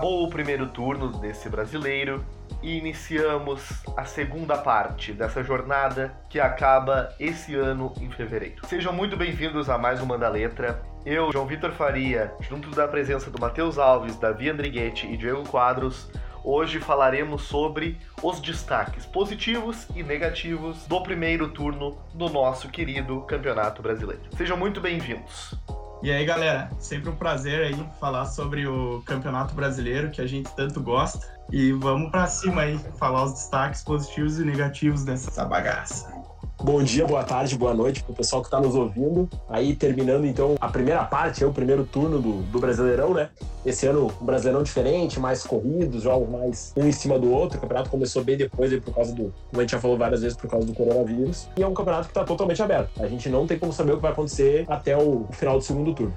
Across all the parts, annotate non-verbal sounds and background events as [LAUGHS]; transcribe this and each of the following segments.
Acabou o primeiro turno desse brasileiro e iniciamos a segunda parte dessa jornada que acaba esse ano em fevereiro. Sejam muito bem-vindos a mais uma da letra. Eu, João Vitor Faria, junto da presença do Matheus Alves, Davi Andriguete e Diego Quadros, hoje falaremos sobre os destaques positivos e negativos do primeiro turno do nosso querido Campeonato Brasileiro. Sejam muito bem-vindos. E aí, galera, sempre um prazer aí falar sobre o Campeonato Brasileiro que a gente tanto gosta. E vamos para cima aí, falar os destaques positivos e negativos dessa bagaça. Bom dia, boa tarde, boa noite para o pessoal que está nos ouvindo. Aí terminando então a primeira parte, o primeiro turno do, do Brasileirão, né? Esse ano um Brasileirão diferente, mais corridos, jogos mais um em cima do outro. O campeonato começou bem depois aí por causa do, como a gente já falou várias vezes, por causa do coronavírus. E é um campeonato que está totalmente aberto. A gente não tem como saber o que vai acontecer até o final do segundo turno.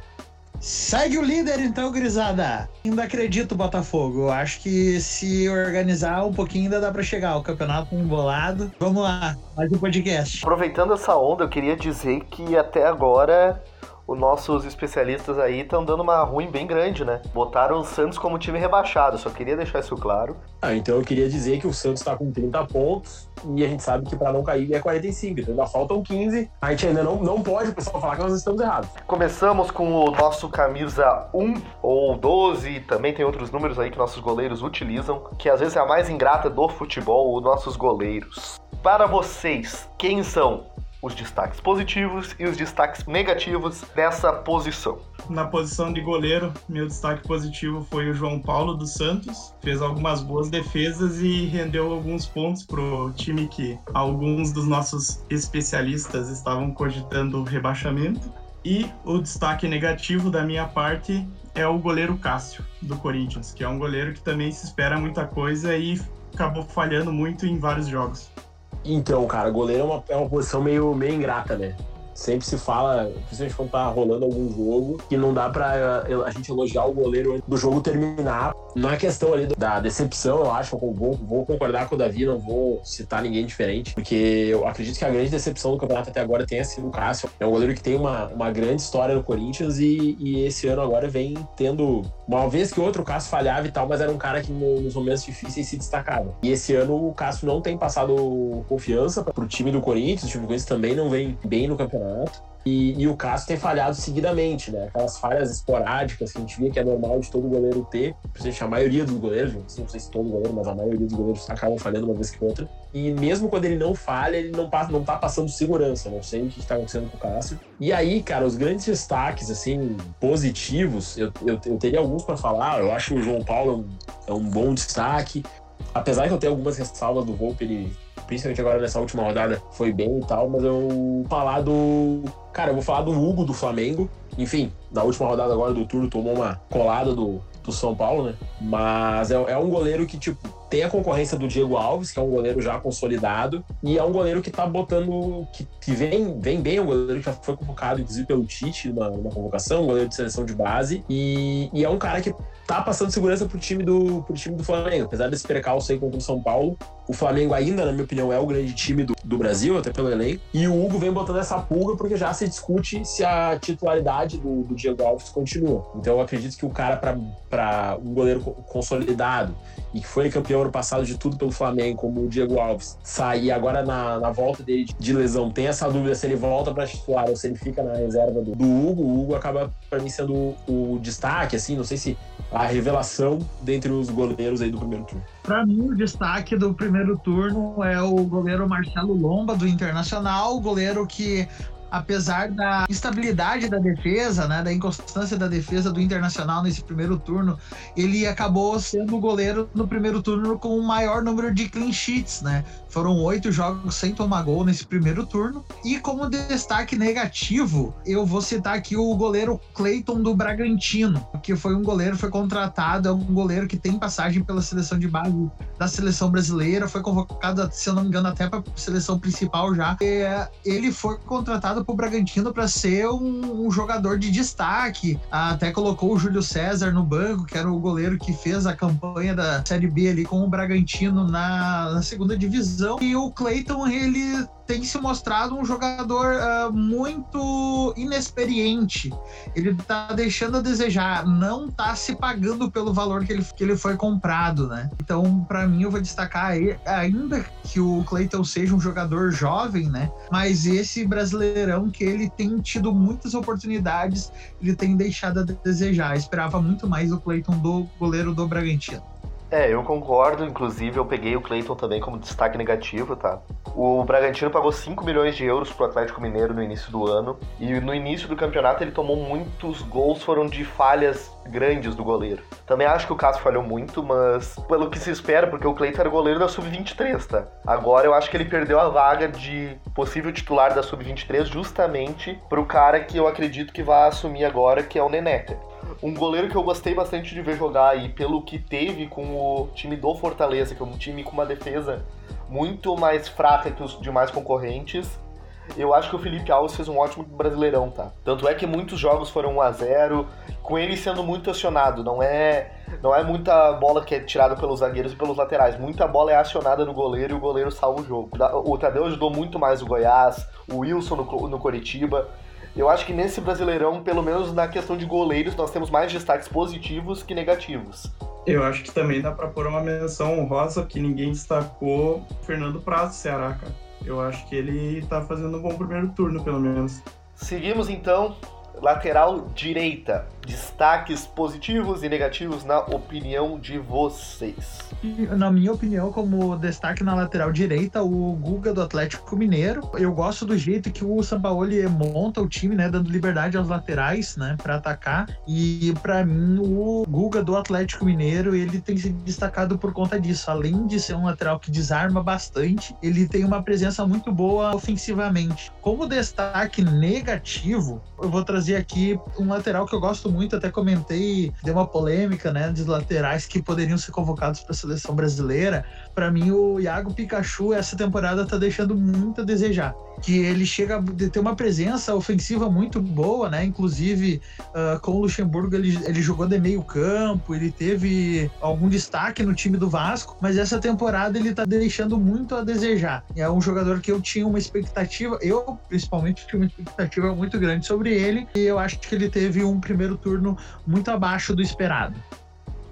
Segue o líder então, Grisada. Ainda acredito Botafogo. Acho que se organizar um pouquinho ainda dá para chegar. O campeonato embolado. Vamos lá, mais um podcast. Aproveitando essa onda, eu queria dizer que até agora os nossos especialistas aí estão dando uma ruim bem grande, né? Botaram o Santos como time rebaixado, só queria deixar isso claro. Ah, então eu queria dizer que o Santos está com 30 pontos e a gente sabe que para não cair é 45, então ainda faltam 15. A gente ainda não, não pode o pessoal falar que nós estamos errados. Começamos com o nosso camisa 1 ou 12, também tem outros números aí que nossos goleiros utilizam, que às vezes é a mais ingrata do futebol, os nossos goleiros. Para vocês, quem são os destaques positivos e os destaques negativos dessa posição. Na posição de goleiro, meu destaque positivo foi o João Paulo dos Santos. Fez algumas boas defesas e rendeu alguns pontos pro time que alguns dos nossos especialistas estavam cogitando rebaixamento. E o destaque negativo da minha parte é o goleiro Cássio, do Corinthians, que é um goleiro que também se espera muita coisa e acabou falhando muito em vários jogos. Então, cara, goleiro é uma, é uma posição meio, meio ingrata, né? Sempre se fala, principalmente quando tá rolando algum jogo, que não dá pra a gente elogiar o goleiro antes do jogo terminar. Não é questão ali da decepção, eu acho. Eu vou, vou concordar com o Davi, não vou citar ninguém diferente, porque eu acredito que a grande decepção do campeonato até agora tenha sido o Cássio. É um goleiro que tem uma, uma grande história no Corinthians e, e esse ano agora vem tendo uma vez que outro Cássio falhava e tal, mas era um cara que nos momentos difíceis se destacava. E esse ano o Cássio não tem passado confiança pro time do Corinthians, o time do Corinthians também não vem bem no campeonato. E, e, o Cássio tem falhado seguidamente, né? Aquelas falhas esporádicas que a gente via que é normal de todo goleiro ter, principalmente a maioria dos goleiros, não sei se todo goleiro, mas a maioria dos goleiros acabam falhando uma vez que outra. E mesmo quando ele não falha, ele não, passa, não tá passando segurança, não sei o que está acontecendo com o Cássio. E aí, cara, os grandes destaques, assim, positivos, eu, eu, eu teria alguns para falar. Eu acho que o João Paulo é um, é um bom destaque. Apesar que eu tenho algumas ressalvas do Volpe, ele principalmente agora nessa última rodada, foi bem e tal, mas eu vou falar do. Cara, eu vou falar do Hugo do Flamengo. Enfim, na última rodada agora do turno tomou uma colada do, do São Paulo, né? Mas é, é um goleiro que, tipo, tem a concorrência do Diego Alves, que é um goleiro já consolidado, e é um goleiro que tá botando. que, que vem, vem bem, é um goleiro que já foi convocado, inclusive, pelo Tite numa, numa convocação, um goleiro de seleção de base, e, e é um cara que tá passando segurança pro time do, pro time do Flamengo. Apesar desse percalço aí contra o São Paulo, o Flamengo ainda, na minha opinião, é o grande time do, do Brasil, até pelo elenco. E o Hugo vem botando essa pulga porque já se discute se a titularidade do, do Diego Alves continua. Então eu acredito que o cara, para um goleiro consolidado e que foi campeão ano passado de tudo pelo Flamengo, como o Diego Alves, sair agora na, na volta dele de lesão, tem essa dúvida se ele volta para titular ou se ele fica na reserva do, do Hugo. O Hugo acaba, para mim, sendo o, o destaque, assim, não sei se a revelação dentre os goleiros aí do primeiro turno. Para mim, o destaque do primeiro turno é o goleiro Marcelo Lomba, do Internacional, goleiro que apesar da instabilidade da defesa, né, da inconstância da defesa do Internacional nesse primeiro turno, ele acabou sendo o goleiro no primeiro turno com o maior número de clean sheets, né? Foram oito jogos sem tomar gol nesse primeiro turno. E como destaque negativo, eu vou citar aqui o goleiro Clayton do Bragantino, que foi um goleiro, foi contratado, é um goleiro que tem passagem pela seleção de base da seleção brasileira, foi convocado, se eu não me engano, até para a seleção principal já. E, ele foi contratado para o Bragantino para ser um, um, jogador de destaque. Até colocou o Júlio César no banco, que era o goleiro que fez a campanha da Série B ali com o Bragantino na, na segunda divisão. E o Cleiton, ele tem se mostrado um jogador uh, muito inexperiente. Ele tá deixando a desejar, não tá se pagando pelo valor que ele, que ele foi comprado, né? Então, para mim, eu vou destacar aí, ainda que o Cleiton seja um jogador jovem, né? Mas esse brasileirão que ele tem tido muitas oportunidades, ele tem deixado a desejar. Eu esperava muito mais o Cleiton do goleiro do Bragantino. É, eu concordo. Inclusive, eu peguei o Clayton também como destaque negativo, tá? O Bragantino pagou 5 milhões de euros pro Atlético Mineiro no início do ano. E no início do campeonato ele tomou muitos gols, foram de falhas grandes do goleiro. Também acho que o Cássio falhou muito, mas pelo que se espera, porque o Cleiton era goleiro da Sub-23, tá? Agora eu acho que ele perdeu a vaga de possível titular da Sub-23 justamente pro cara que eu acredito que vai assumir agora, que é o Neneca. Um goleiro que eu gostei bastante de ver jogar e pelo que teve com o time do Fortaleza, que é um time com uma defesa muito mais fraca que os demais concorrentes, eu acho que o Felipe Alves fez um ótimo brasileirão, tá? Tanto é que muitos jogos foram 1 a 0 com ele sendo muito acionado, não é não é muita bola que é tirada pelos zagueiros e pelos laterais, muita bola é acionada no goleiro e o goleiro salva o jogo. O Tadeu ajudou muito mais o Goiás, o Wilson no, no Coritiba, eu acho que nesse Brasileirão, pelo menos na questão de goleiros, nós temos mais destaques positivos que negativos. Eu acho que também dá para pôr uma menção honrosa que ninguém destacou Fernando Prazo, Ceará, cara. Eu acho que ele tá fazendo um bom primeiro turno, pelo menos. Seguimos então lateral direita. Destaques positivos e negativos na opinião de vocês. Na minha opinião, como destaque na lateral direita, o Guga do Atlético Mineiro. Eu gosto do jeito que o Sampaoli monta o time, né, dando liberdade aos laterais, né, para atacar. E para mim, o Guga do Atlético Mineiro, ele tem se destacado por conta disso. Além de ser um lateral que desarma bastante, ele tem uma presença muito boa ofensivamente. Como destaque negativo, eu vou trazer aqui um lateral que eu gosto muito, até comentei, deu uma polêmica, né, dos laterais que poderiam ser convocados para a seleção brasileira. Para mim, o Iago Pikachu essa temporada tá deixando muito a desejar. Que ele chega a ter uma presença ofensiva muito boa, né? Inclusive, uh, com o Luxemburgo, ele, ele jogou de meio campo, ele teve algum destaque no time do Vasco, mas essa temporada ele tá deixando muito a desejar. É um jogador que eu tinha uma expectativa, eu principalmente tinha uma expectativa muito grande sobre ele, e eu acho que ele teve um primeiro turno muito abaixo do esperado.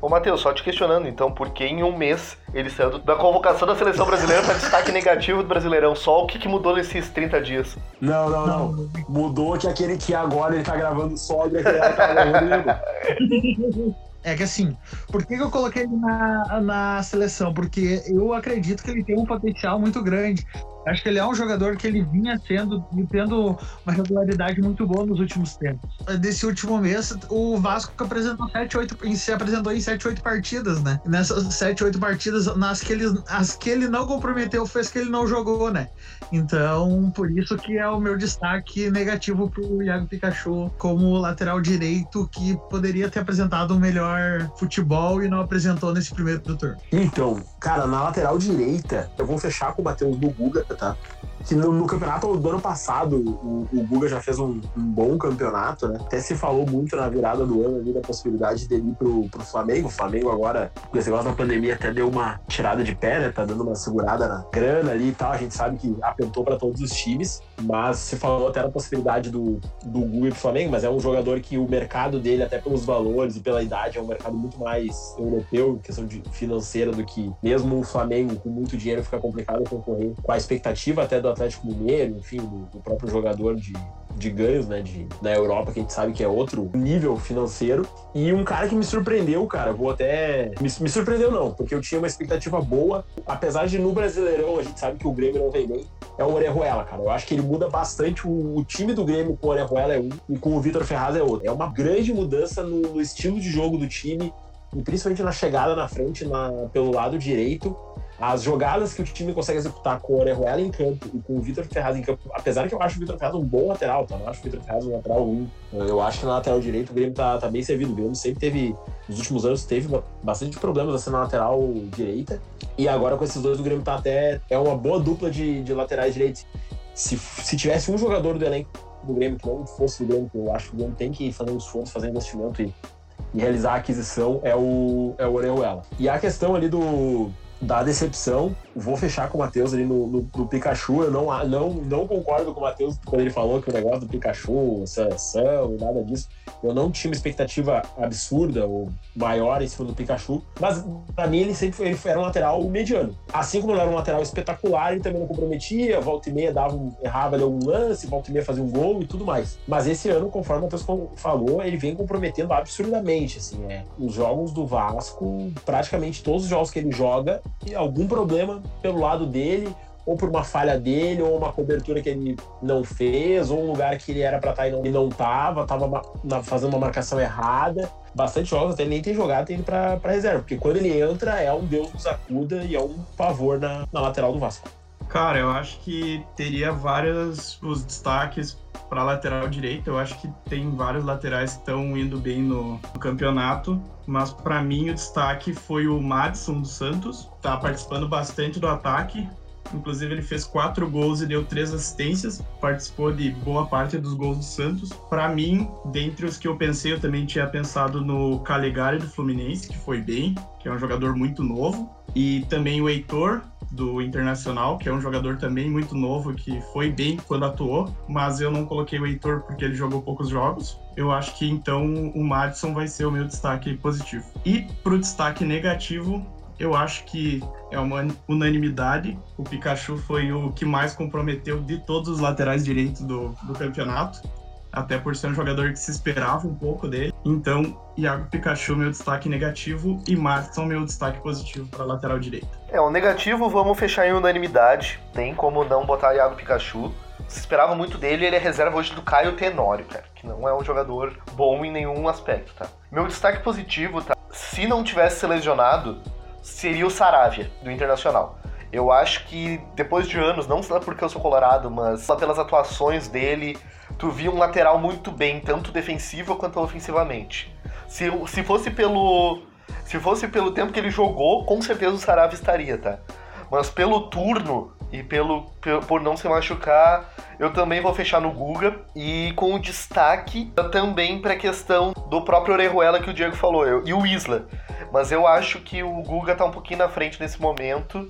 Ô, Matheus, só te questionando, então, por que em um mês ele saiu da convocação da seleção brasileira para destaque negativo do Brasileirão? Só o que, que mudou nesses 30 dias? Não, não, não. Mudou que aquele que agora ele tá gravando sóbrio, aquele que tá gravando [LAUGHS] É que assim, por que, que eu coloquei ele na, na seleção? Porque eu acredito que ele tem um potencial muito grande. Acho que ele é um jogador que ele vinha sendo e tendo uma regularidade muito boa nos últimos tempos. Desse último mês, o Vasco apresentou 7, 8, se apresentou em 7, 8 partidas, né? E nessas 7, 8 partidas, nas que ele, as que ele não comprometeu, foi as que ele não jogou, né? Então, por isso que é o meu destaque negativo pro Iago Pikachu como lateral direito, que poderia ter apresentado um melhor futebol e não apresentou nesse primeiro turno. Então, cara, na lateral direita, eu vou fechar com o Matheus do Guga, tá? Que no, no, campeonato do ano passado, o, o Guga já fez um, um, bom campeonato, né? Até se falou muito na virada do ano ali da possibilidade dele ir pro, pro Flamengo. O Flamengo agora, com esse negócio da pandemia, até deu uma tirada de pé, né? Tá dando uma segurada na grana ali e tal. A gente sabe que apentou para todos os times, mas se falou até na possibilidade do, do Guga ir pro Flamengo, mas é um jogador que o mercado dele, até pelos valores e pela idade, é um mercado muito mais europeu, questão de financeira, do que mesmo o Flamengo com muito dinheiro fica complicado concorrer com a expectativa até do Atlético Mineiro, enfim, do, do próprio jogador de, de ganhos, né, de, na Europa, que a gente sabe que é outro nível financeiro. E um cara que me surpreendeu, cara, vou até. Me, me surpreendeu não, porque eu tinha uma expectativa boa, apesar de no Brasileirão a gente sabe que o Grêmio não vem bem, é o Orejuela, cara. Eu acho que ele muda bastante o, o time do Grêmio com o Orejuela é um e com o Vitor Ferraz é outro. É uma grande mudança no, no estilo de jogo do time, principalmente na chegada na frente, na, pelo lado direito as jogadas que o time consegue executar com o Orejuela em campo e com o Vitor Ferraz em campo, apesar que eu acho o Vitor Ferraz um bom lateral, tá? Não acho o Vitor Ferraz um lateral ruim. Eu acho que na lateral direito o Grêmio tá, tá bem servido. O Grêmio sempre teve, nos últimos anos, teve bastante problemas assim na lateral direita. E agora com esses dois o Grêmio tá até. É uma boa dupla de, de laterais direitos. Se, se tivesse um jogador do elenco do Grêmio que não fosse do Grêmio, eu acho que o Grêmio tem que fazer um esforço, fazer investimento e, e realizar a aquisição, é o, é o Orejuela. E a questão ali do, da decepção vou fechar com o Matheus ali no, no, Pikachu. Eu não, não, não concordo com o Matheus quando ele falou que o negócio do Pikachu, seleção, nada disso. Eu não tinha uma expectativa absurda ou maior em cima do Pikachu, mas para mim ele sempre foi, ele era um lateral mediano. Assim como ele era um lateral espetacular, ele também não comprometia, volta e meia dava um, errava ali algum lance, volta e meia fazia um gol e tudo mais. Mas esse ano, conforme o Matheus falou, ele vem comprometendo absurdamente, assim, é. Os jogos do Vasco, praticamente todos os jogos que ele joga, algum problema pelo lado dele, ou por uma falha dele, ou uma cobertura que ele não fez, ou um lugar que ele era para estar tá e não, e não tava, tava fazendo uma marcação errada. Bastante jogos, até ele nem tem jogado, tem ido pra, pra reserva, porque quando ele entra é um Deus nos acuda e é um pavor na, na lateral do Vasco. Cara, eu acho que teria vários os destaques para lateral direita. Eu acho que tem vários laterais que estão indo bem no, no campeonato, mas para mim o destaque foi o Madison dos Santos. Tá participando bastante do ataque. Inclusive, ele fez quatro gols e deu três assistências. Participou de boa parte dos gols do Santos. Para mim, dentre os que eu pensei, eu também tinha pensado no Calegari do Fluminense, que foi bem, que é um jogador muito novo. E também o Heitor, do Internacional, que é um jogador também muito novo, que foi bem quando atuou, mas eu não coloquei o Heitor porque ele jogou poucos jogos. Eu acho que então o Madison vai ser o meu destaque positivo. E pro destaque negativo, eu acho que é uma unanimidade. O Pikachu foi o que mais comprometeu de todos os laterais direitos do, do campeonato. Até por ser um jogador que se esperava um pouco dele. Então, Iago Pikachu, meu destaque negativo, e Martin, meu destaque positivo para lateral direita. É, o negativo vamos fechar em unanimidade. Tem como não botar Iago Pikachu. Se esperava muito dele, ele é reserva hoje do Caio Tenório, cara, que não é um jogador bom em nenhum aspecto, tá? Meu destaque positivo, tá? Se não tivesse se lesionado, seria o Saravia, do Internacional. Eu acho que depois de anos, não só porque eu sou colorado, mas só pelas atuações dele, tu via um lateral muito bem, tanto defensivo quanto ofensivamente. Se, se fosse pelo. Se fosse pelo tempo que ele jogou, com certeza o Saravia estaria, tá? Mas pelo turno e pelo, por não se machucar, eu também vou fechar no Guga e com o destaque também para a questão do próprio Orejuela que o Diego falou eu, e o Isla. Mas eu acho que o Guga tá um pouquinho na frente nesse momento.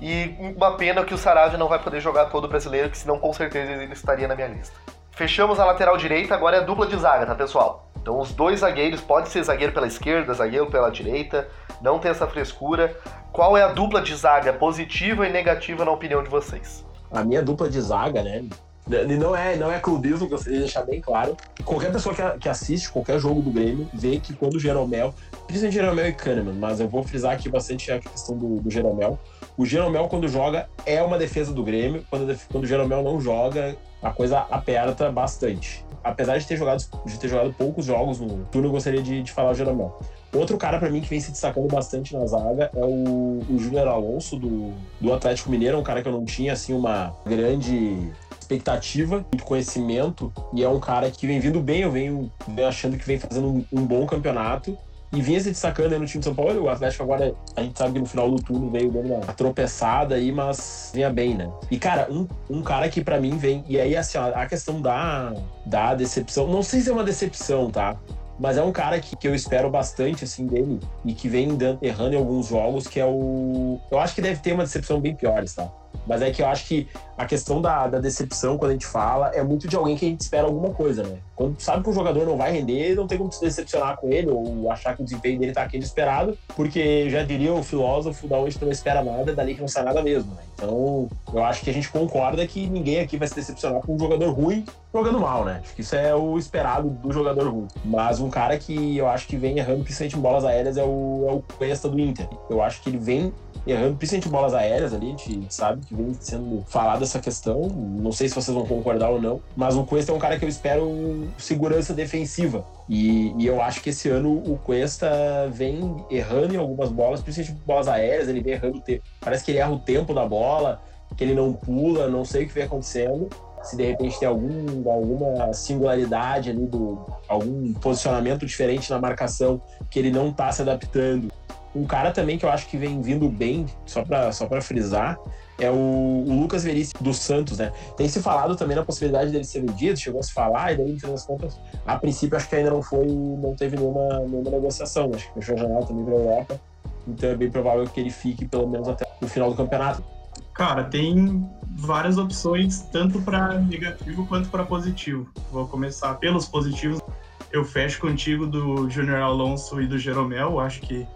E uma pena que o Saravia não vai poder jogar todo o brasileiro, que senão com certeza ele estaria na minha lista. Fechamos a lateral direita, agora é a dupla de zaga, tá pessoal? Então os dois zagueiros, pode ser zagueiro pela esquerda, zagueiro pela direita, não tem essa frescura. Qual é a dupla de zaga positiva e negativa na opinião de vocês? A minha dupla de zaga, né? Não é, não é clubismo, eu queria deixar bem claro. Qualquer pessoa que, que assiste qualquer jogo do Grêmio vê que quando o Jeromel, principalmente Jeromel e Kahneman, mas eu vou frisar aqui bastante a questão do, do Jeromel. O Jeromel, quando joga, é uma defesa do Grêmio. Quando, quando o Jeromel não joga, a coisa aperta bastante. Apesar de ter jogado, de ter jogado poucos jogos no turno, eu gostaria de, de falar o Jeromel. Outro cara para mim que vem se destacando bastante na zaga é o, o Júnior Alonso do, do Atlético Mineiro, um cara que eu não tinha assim uma grande expectativa, muito conhecimento, e é um cara que vem vindo bem, eu venho, achando que vem fazendo um, um bom campeonato e vinha se destacando aí no time de São Paulo. O Atlético agora, a gente sabe que no final do turno veio dando uma tropeçada aí, mas vinha bem, né? E, cara, um, um cara que para mim vem. E aí, assim, ó, a questão da, da decepção, não sei se é uma decepção, tá? Mas é um cara que, que eu espero bastante, assim, dele e que vem errando em alguns jogos, que é o. Eu acho que deve ter uma decepção bem piores, tá? Mas é que eu acho que a questão da, da, decepção, quando a gente fala, é muito de alguém que a gente espera alguma coisa, né? Quando tu sabe que o jogador não vai render, não tem como se decepcionar com ele ou achar que o desempenho dele tá aquele esperado, porque já diria o filósofo da onde tu não espera nada, dali que não sai nada mesmo, né? Então, eu acho que a gente concorda que ninguém aqui vai se decepcionar com um jogador ruim jogando mal, né? Acho que isso é o esperado do jogador ruim. Mas um cara que eu acho que vem errando principalmente em bolas aéreas é o, é o Cuesta do Inter. Eu acho que ele vem errando, principalmente bolas aéreas ali, a gente sabe que vem sendo falado essa questão, não sei se vocês vão concordar ou não, mas o Cuesta é um cara que eu espero segurança defensiva, e, e eu acho que esse ano o Cuesta vem errando em algumas bolas, principalmente bolas aéreas, ele vem errando, parece que ele erra o tempo da bola, que ele não pula, não sei o que vem acontecendo, se de repente tem algum, alguma singularidade ali do algum posicionamento diferente na marcação que ele não está se adaptando. Um cara também que eu acho que vem vindo bem, só para só pra frisar, é o, o, Lucas Veríssimo do Santos, né? Tem se falado também na possibilidade dele ser vendido, chegou a se falar, e daí, no final das contas, a princípio, acho que ainda não foi, não teve nenhuma, nenhuma negociação. Acho que fechou a janela também para Europa então é bem provável que ele fique pelo menos até o final do campeonato. Cara, tem várias opções, tanto para negativo quanto para positivo. Vou começar pelos positivos. Eu fecho contigo do Júnior Alonso e do Jeromel. Acho que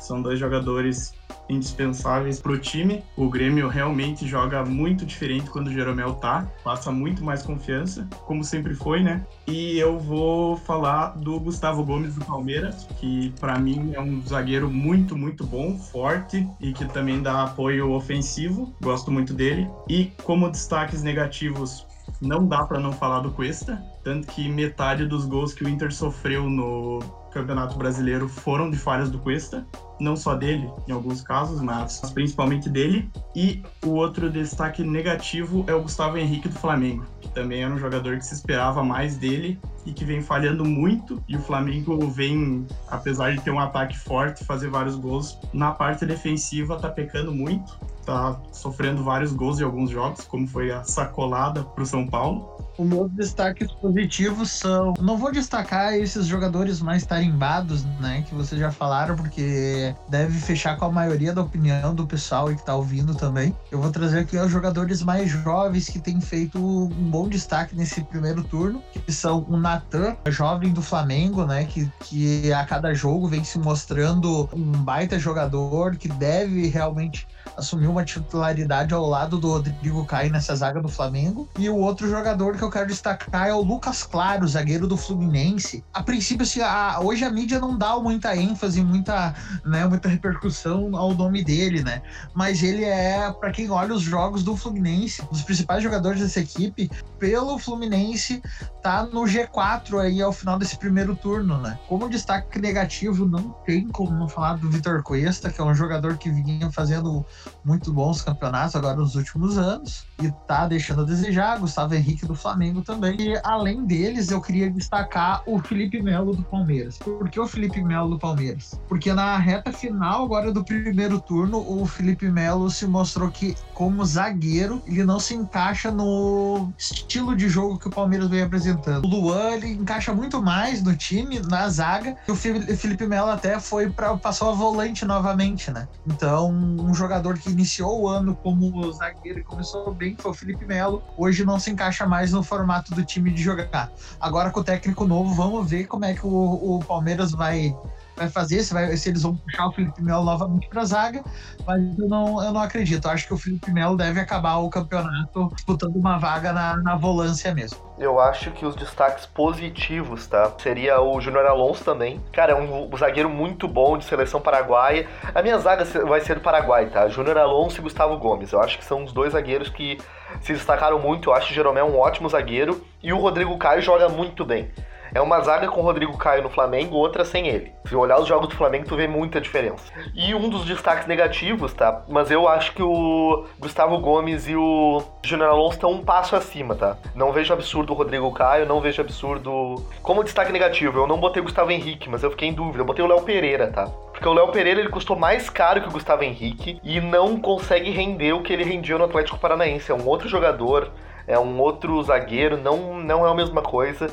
são dois jogadores indispensáveis para o time. O Grêmio realmente joga muito diferente quando o Jeromel tá, passa muito mais confiança, como sempre foi, né? E eu vou falar do Gustavo Gomes do Palmeiras, que para mim é um zagueiro muito, muito bom, forte e que também dá apoio ofensivo. Gosto muito dele. E como destaques negativos, não dá para não falar do Cuesta, tanto que metade dos gols que o Inter sofreu no Campeonato Brasileiro foram de falhas do Cuesta, não só dele, em alguns casos, mas principalmente dele. E o outro destaque negativo é o Gustavo Henrique do Flamengo, que também era um jogador que se esperava mais dele e que vem falhando muito. E o Flamengo vem, apesar de ter um ataque forte, fazer vários gols, na parte defensiva tá pecando muito. Tá sofrendo vários gols em alguns jogos, como foi a sacolada pro São Paulo. Os meus destaques positivos são. Não vou destacar esses jogadores mais tarimbados, né? Que vocês já falaram, porque deve fechar com a maioria da opinião do pessoal que tá ouvindo também. Eu vou trazer aqui os jogadores mais jovens que têm feito um bom destaque nesse primeiro turno, que são o Natan, jovem do Flamengo, né? Que, que a cada jogo vem se mostrando um baita jogador que deve realmente assumir uma titularidade ao lado do Rodrigo Caio nessa zaga do Flamengo. E o outro jogador que eu quero destacar é o Lucas Claro, zagueiro do Fluminense. A princípio, assim, a, hoje a mídia não dá muita ênfase, muita, né, muita repercussão ao nome dele, né? Mas ele é, para quem olha os jogos do Fluminense, um dos principais jogadores dessa equipe, pelo Fluminense, tá no G4 aí ao final desse primeiro turno, né? Como destaque negativo, não tem como não falar do Vitor Cuesta, que é um jogador que vinha fazendo muito bons campeonatos agora nos últimos anos e tá deixando a desejar. Gustavo Henrique do Flamengo também. E além deles, eu queria destacar o Felipe Melo do Palmeiras. Por que o Felipe Melo do Palmeiras? Porque na reta final agora do primeiro turno, o Felipe Melo se mostrou que, como zagueiro, ele não se encaixa no estilo de jogo que o Palmeiras vem apresentando. O Luan, ele encaixa muito mais no time, na zaga. E o Felipe Melo até foi para passou a volante novamente, né? Então, um jogador que iniciou o ano como zagueiro e começou bem foi o Felipe Melo. Hoje não se encaixa mais no formato do time de jogar. Agora com o técnico novo, vamos ver como é que o, o Palmeiras vai vai fazer, se, vai, se eles vão puxar o Felipe Melo novamente para a zaga, mas eu não, eu não acredito. Eu acho que o Felipe Melo deve acabar o campeonato disputando uma vaga na, na volância mesmo. Eu acho que os destaques positivos, tá? Seria o Júnior Alonso também. Cara, é um, um, zagueiro muito bom de seleção paraguaia. A minha zaga vai ser do Paraguai, tá? Júnior Alonso e Gustavo Gomes. Eu acho que são os dois zagueiros que se destacaram muito. Eu acho que o Jeromel é um ótimo zagueiro e o Rodrigo Caio joga muito bem. É uma zaga com o Rodrigo Caio no Flamengo, outra sem ele. Se olhar os jogos do Flamengo, tu vê muita diferença. E um dos destaques negativos, tá? Mas eu acho que o Gustavo Gomes e o Júnior Alonso estão um passo acima, tá? Não vejo absurdo o Rodrigo Caio, não vejo absurdo. Como destaque negativo, eu não botei o Gustavo Henrique, mas eu fiquei em dúvida. Eu botei o Léo Pereira, tá? Porque o Léo Pereira ele custou mais caro que o Gustavo Henrique e não consegue render o que ele rendia no Atlético Paranaense. É um outro jogador, é um outro zagueiro, não, não é a mesma coisa.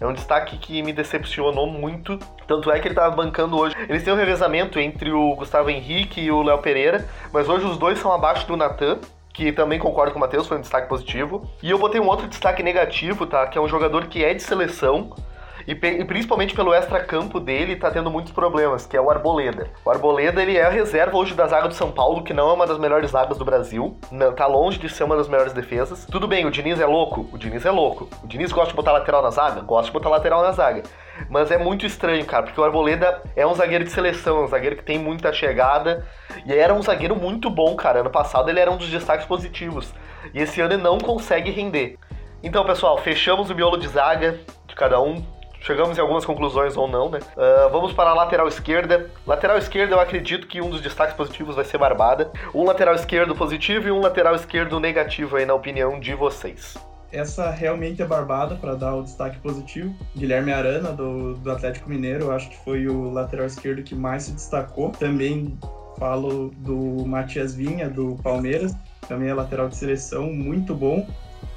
É um destaque que me decepcionou muito. Tanto é que ele tava bancando hoje. Eles têm um revezamento entre o Gustavo Henrique e o Léo Pereira, mas hoje os dois são abaixo do Natan que também concordo com o Matheus, foi um destaque positivo. E eu botei um outro destaque negativo, tá? Que é um jogador que é de seleção, e, e principalmente pelo extra-campo dele, tá tendo muitos problemas, que é o Arboleda. O Arboleda, ele é a reserva hoje da zaga do São Paulo, que não é uma das melhores zagas do Brasil, não, tá longe de ser uma das melhores defesas. Tudo bem, o Diniz é louco? O Diniz é louco. O Diniz gosta de botar lateral na zaga? Gosta de botar lateral na zaga. Mas é muito estranho, cara, porque o Arboleda é um zagueiro de seleção, um zagueiro que tem muita chegada. E era um zagueiro muito bom, cara. Ano passado ele era um dos destaques positivos. E esse ano ele não consegue render. Então, pessoal, fechamos o miolo de zaga de cada um. Chegamos em algumas conclusões ou não, né? Uh, vamos para a lateral esquerda. Lateral esquerda, eu acredito que um dos destaques positivos vai ser Barbada. Um lateral esquerdo positivo e um lateral esquerdo negativo aí, na opinião de vocês. Essa realmente é Barbada, para dar o destaque positivo. Guilherme Arana, do, do Atlético Mineiro, eu acho que foi o lateral esquerdo que mais se destacou. Também falo do Matias Vinha, do Palmeiras, também é lateral de seleção, muito bom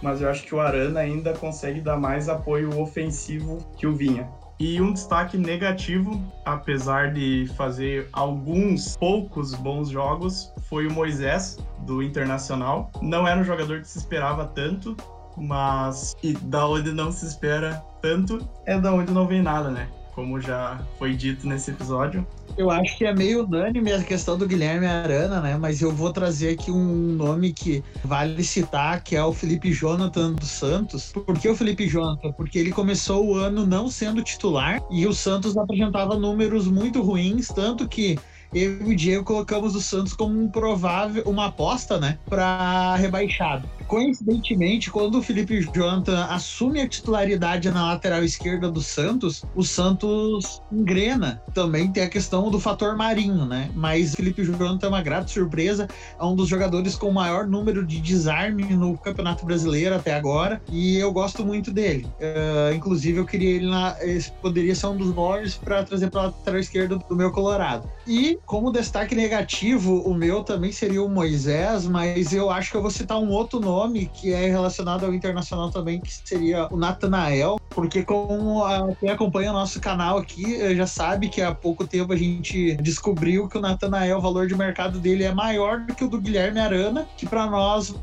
mas eu acho que o Arana ainda consegue dar mais apoio ofensivo que o Vinha. E um destaque negativo, apesar de fazer alguns poucos bons jogos, foi o Moisés, do Internacional. Não era um jogador que se esperava tanto, mas e da onde não se espera tanto é da onde não vem nada, né? Como já foi dito nesse episódio. Eu acho que é meio unânime a questão do Guilherme Arana, né? Mas eu vou trazer aqui um nome que vale citar, que é o Felipe Jonathan dos Santos. Por que o Felipe Jonathan? Porque ele começou o ano não sendo titular e o Santos apresentava números muito ruins, tanto que eu e o Diego colocamos o Santos como um provável, uma aposta, né, para rebaixado. Coincidentemente, quando o Felipe Jonathan assume a titularidade na lateral esquerda do Santos, o Santos engrena. Também tem a questão do fator Marinho, né? Mas o Felipe Jonathan é uma grata surpresa, é um dos jogadores com o maior número de desarme no Campeonato Brasileiro até agora, e eu gosto muito dele. Uh, inclusive, eu queria ele na. poderia ser um dos nomes para trazer para a lateral esquerda do meu Colorado. E como destaque negativo, o meu também seria o Moisés, mas eu acho que eu vou citar um outro nome que é relacionado ao internacional também, que seria o Natanael, porque como a, quem acompanha o nosso canal aqui eh, já sabe que há pouco tempo a gente descobriu que o Natanael, o valor de mercado dele é maior do que o do Guilherme Arana, que para nós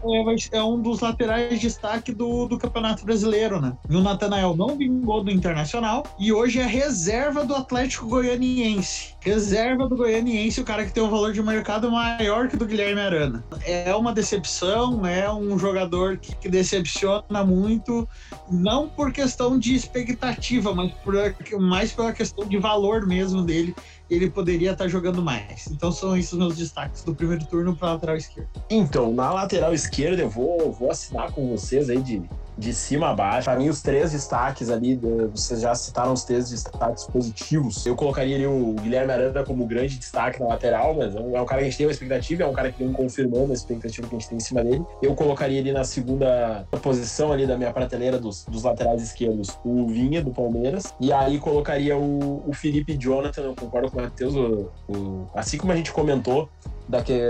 é, é, um dos laterais de destaque do, do Campeonato Brasileiro, né? E o Natanael não vingou do Internacional e hoje é reserva do Atlético Goianiense. Reserva do Goianiense, o cara que tem um valor de mercado maior que o do Guilherme Arana. É uma decepção, é um jogador que, que decepciona muito, não por questão de expectativa, mas por, mais pela questão de valor mesmo dele. Ele poderia estar jogando mais. Então são esses meus destaques do primeiro turno para lateral esquerda. Então, na lateral esquerda, eu vou, vou assinar com vocês aí de de cima a baixo. Para mim, os três destaques ali, vocês já citaram os três destaques positivos. Eu colocaria ali o Guilherme Aranda como grande destaque na lateral, mas é um é cara que a gente tem uma expectativa, é um cara que vem confirmando a expectativa que a gente tem em cima dele. Eu colocaria ali na segunda posição ali da minha prateleira dos, dos laterais esquerdos o Vinha, do Palmeiras. E aí colocaria o, o Felipe Jonathan, eu concordo com o Matheus, o, o, assim como a gente comentou, da, que,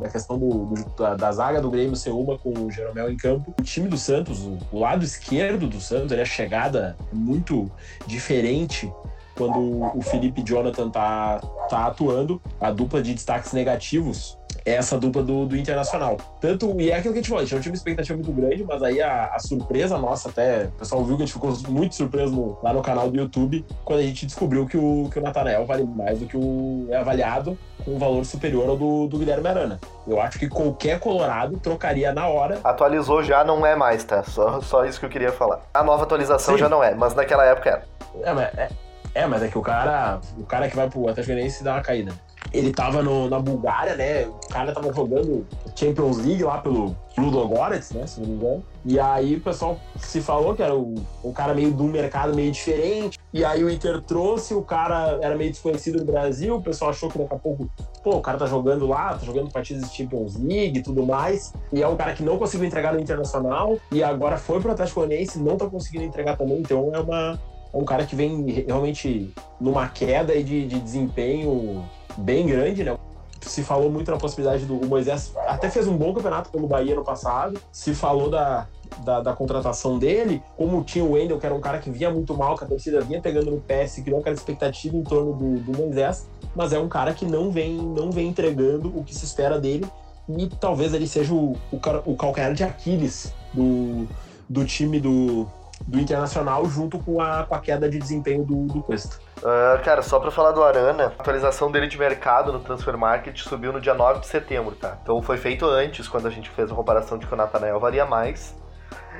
da questão do, do da, da, zaga do Grêmio ser uma com o Jeromel em campo. O time do Santos, o, o lado esquerdo do Santos, ele é chegada muito diferente quando o Felipe Jonathan tá, tá atuando. A dupla de destaques negativos essa dupla do, do Internacional. Tanto, e é aquilo que a gente falou, a gente tinha uma expectativa muito grande, mas aí a, a surpresa nossa, até o pessoal viu que a gente ficou muito surpreso no, lá no canal do YouTube, quando a gente descobriu que o, que o Natanael vale mais do que o é avaliado com um valor superior ao do, do Guilherme Arana. Eu acho que qualquer Colorado trocaria na hora. Atualizou já não é mais, tá? Só, só isso que eu queria falar. A nova atualização Sim. já não é, mas naquela época era. É, mas é, é, mas é que o cara, o cara que vai pro Atlético Goianiense dá uma caída ele tava no, na Bulgária, né? O cara tava jogando Champions League lá pelo Ludogorets, né? Se não me engano. E aí o pessoal se falou que era um, cara meio do mercado meio diferente. E aí o Inter trouxe, o cara era meio desconhecido no Brasil, o pessoal achou que daqui a pouco, pô, o cara tá jogando lá, tá jogando partidas de Champions League e tudo mais. E é um cara que não conseguiu entregar no Internacional e agora foi pro Atlético Goianiense não tá conseguindo entregar também. Então é uma um cara que vem realmente numa queda de, de desempenho bem grande, né? Se falou muito na possibilidade do Moisés, até fez um bom campeonato pelo Bahia no passado. Se falou da, da, da, contratação dele, como tinha o Wendel, que era um cara que vinha muito mal, que a torcida vinha pegando no pé, se criou aquela expectativa em torno do, do Moisés, mas é um cara que não vem, não vem entregando o que se espera dele e talvez ele seja o, o, o calcanhar de Aquiles do, do time do, do Internacional junto com a, com a queda de desempenho do, do Cuesta. Uh, cara, só pra falar do Arana, a atualização dele de mercado no Transfer Market subiu no dia 9 de setembro, tá? Então foi feito antes, quando a gente fez a comparação de que o Nathanael valia mais,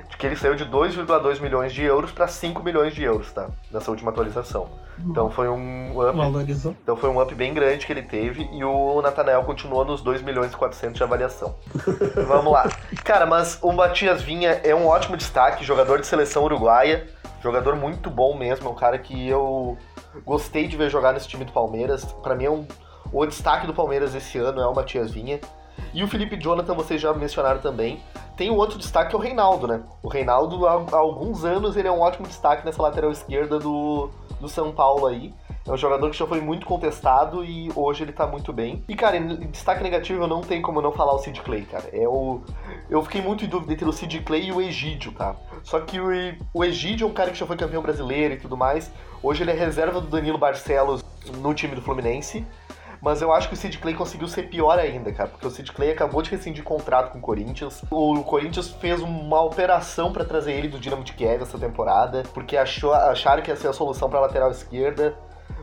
de que ele saiu de 2,2 milhões de euros para 5 milhões de euros, tá? Nessa última atualização. Então foi um up. Valorizou. Então foi um up bem grande que ele teve e o Nathanael continuou nos 2 milhões e 400 de avaliação. [LAUGHS] Vamos lá. Cara, mas o Matias Vinha é um ótimo destaque, jogador de seleção uruguaia, jogador muito bom mesmo, é um cara que eu Gostei de ver jogar nesse time do Palmeiras. Para mim é um o destaque do Palmeiras esse ano é o Matias Vinha. E o Felipe Jonathan, vocês já mencionaram também. Tem um outro destaque que é o Reinaldo, né? O Reinaldo, há, alguns anos, ele é um ótimo destaque nessa lateral esquerda do, do São Paulo aí. É um jogador que já foi muito contestado e hoje ele tá muito bem. E, cara, destaque negativo, eu não tenho como não falar o Sid Clay, cara. É o... Eu fiquei muito em dúvida entre o Sid Clay e o Egídio, tá? Só que o, o Egídio é um cara que já foi campeão brasileiro e tudo mais. Hoje ele é reserva do Danilo Barcelos no time do Fluminense. Mas eu acho que o Sid Clay conseguiu ser pior ainda, cara, porque o Sid Clay acabou de rescindir contrato com o Corinthians. O Corinthians fez uma operação para trazer ele do Dinamo de Kiev essa temporada, porque achou, acharam que ia ser a solução para lateral esquerda.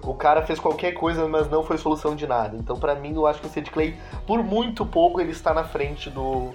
O cara fez qualquer coisa, mas não foi solução de nada. Então, para mim, eu acho que o Sid Clay, por muito pouco, ele está na frente do,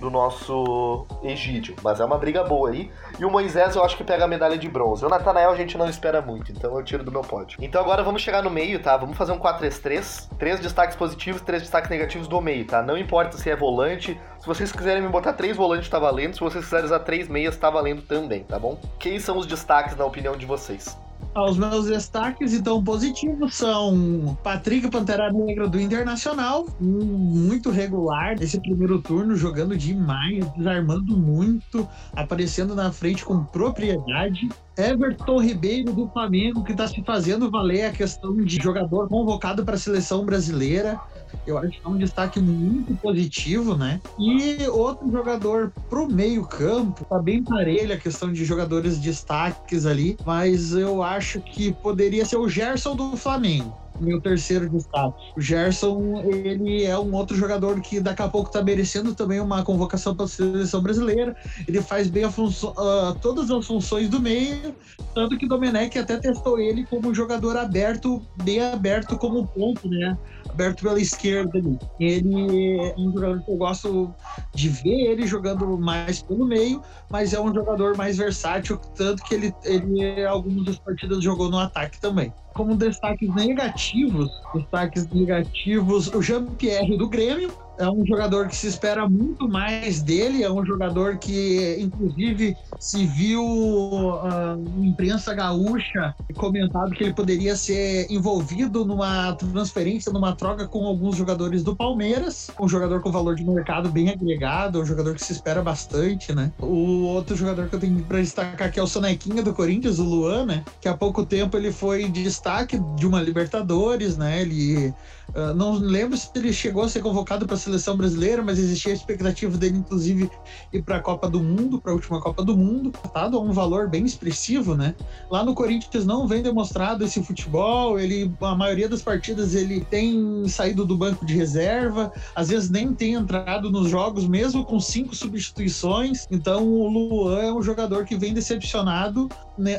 do nosso Egídio. Mas é uma briga boa aí. E o Moisés eu acho que pega a medalha de bronze. O Natanael a gente não espera muito, então eu tiro do meu pódio. Então agora vamos chegar no meio, tá? Vamos fazer um 4-3-3. Três destaques positivos, três destaques negativos do meio, tá? Não importa se é volante. Se vocês quiserem me botar três volantes, tá valendo. Se vocês quiserem usar três meias, tá valendo também, tá bom? Quem são os destaques na opinião de vocês? Os meus destaques, então, positivos são Patrick Pantera Negra do Internacional, muito regular nesse primeiro turno, jogando demais, desarmando muito, aparecendo na frente com propriedade. Everton Ribeiro do Flamengo, que está se fazendo valer a questão de jogador convocado para a seleção brasileira. Eu acho que é um destaque muito positivo, né? E outro jogador pro meio-campo, tá bem parelho a questão de jogadores destaques ali, mas eu acho que poderia ser o Gerson do Flamengo meu terceiro destaque. O Gerson, ele é um outro jogador que daqui a pouco está merecendo também uma convocação para a seleção brasileira. Ele faz bem uh, todas as funções do meio, tanto que o Domenech até testou ele como jogador aberto, bem aberto como ponto, né? Aberto pela esquerda ali. Ele é um jogador que eu gosto de ver ele jogando mais pelo meio, mas é um jogador mais versátil, tanto que ele, ele algumas das partidas jogou no ataque também como destaques negativos, destaques negativos, o Jean-Pierre do Grêmio, é um jogador que se espera muito mais dele, é um jogador que, inclusive, se viu uh, imprensa gaúcha comentado que ele poderia ser envolvido numa transferência, numa troca com alguns jogadores do Palmeiras, um jogador com valor de mercado bem agregado, um jogador que se espera bastante, né? O outro jogador que eu tenho para destacar aqui é o Sonequinha do Corinthians, o Luan, né? Que há pouco tempo ele foi de destaque de uma Libertadores, né? Ele Uh, não lembro se ele chegou a ser convocado para a seleção brasileira, mas existia a expectativa dele, inclusive, ir para a Copa do Mundo, para a última Copa do Mundo, tratado a um valor bem expressivo, né? Lá no Corinthians não vem demonstrado esse futebol, ele, a maioria das partidas ele tem saído do banco de reserva, às vezes nem tem entrado nos jogos, mesmo com cinco substituições. Então o Luan é um jogador que vem decepcionado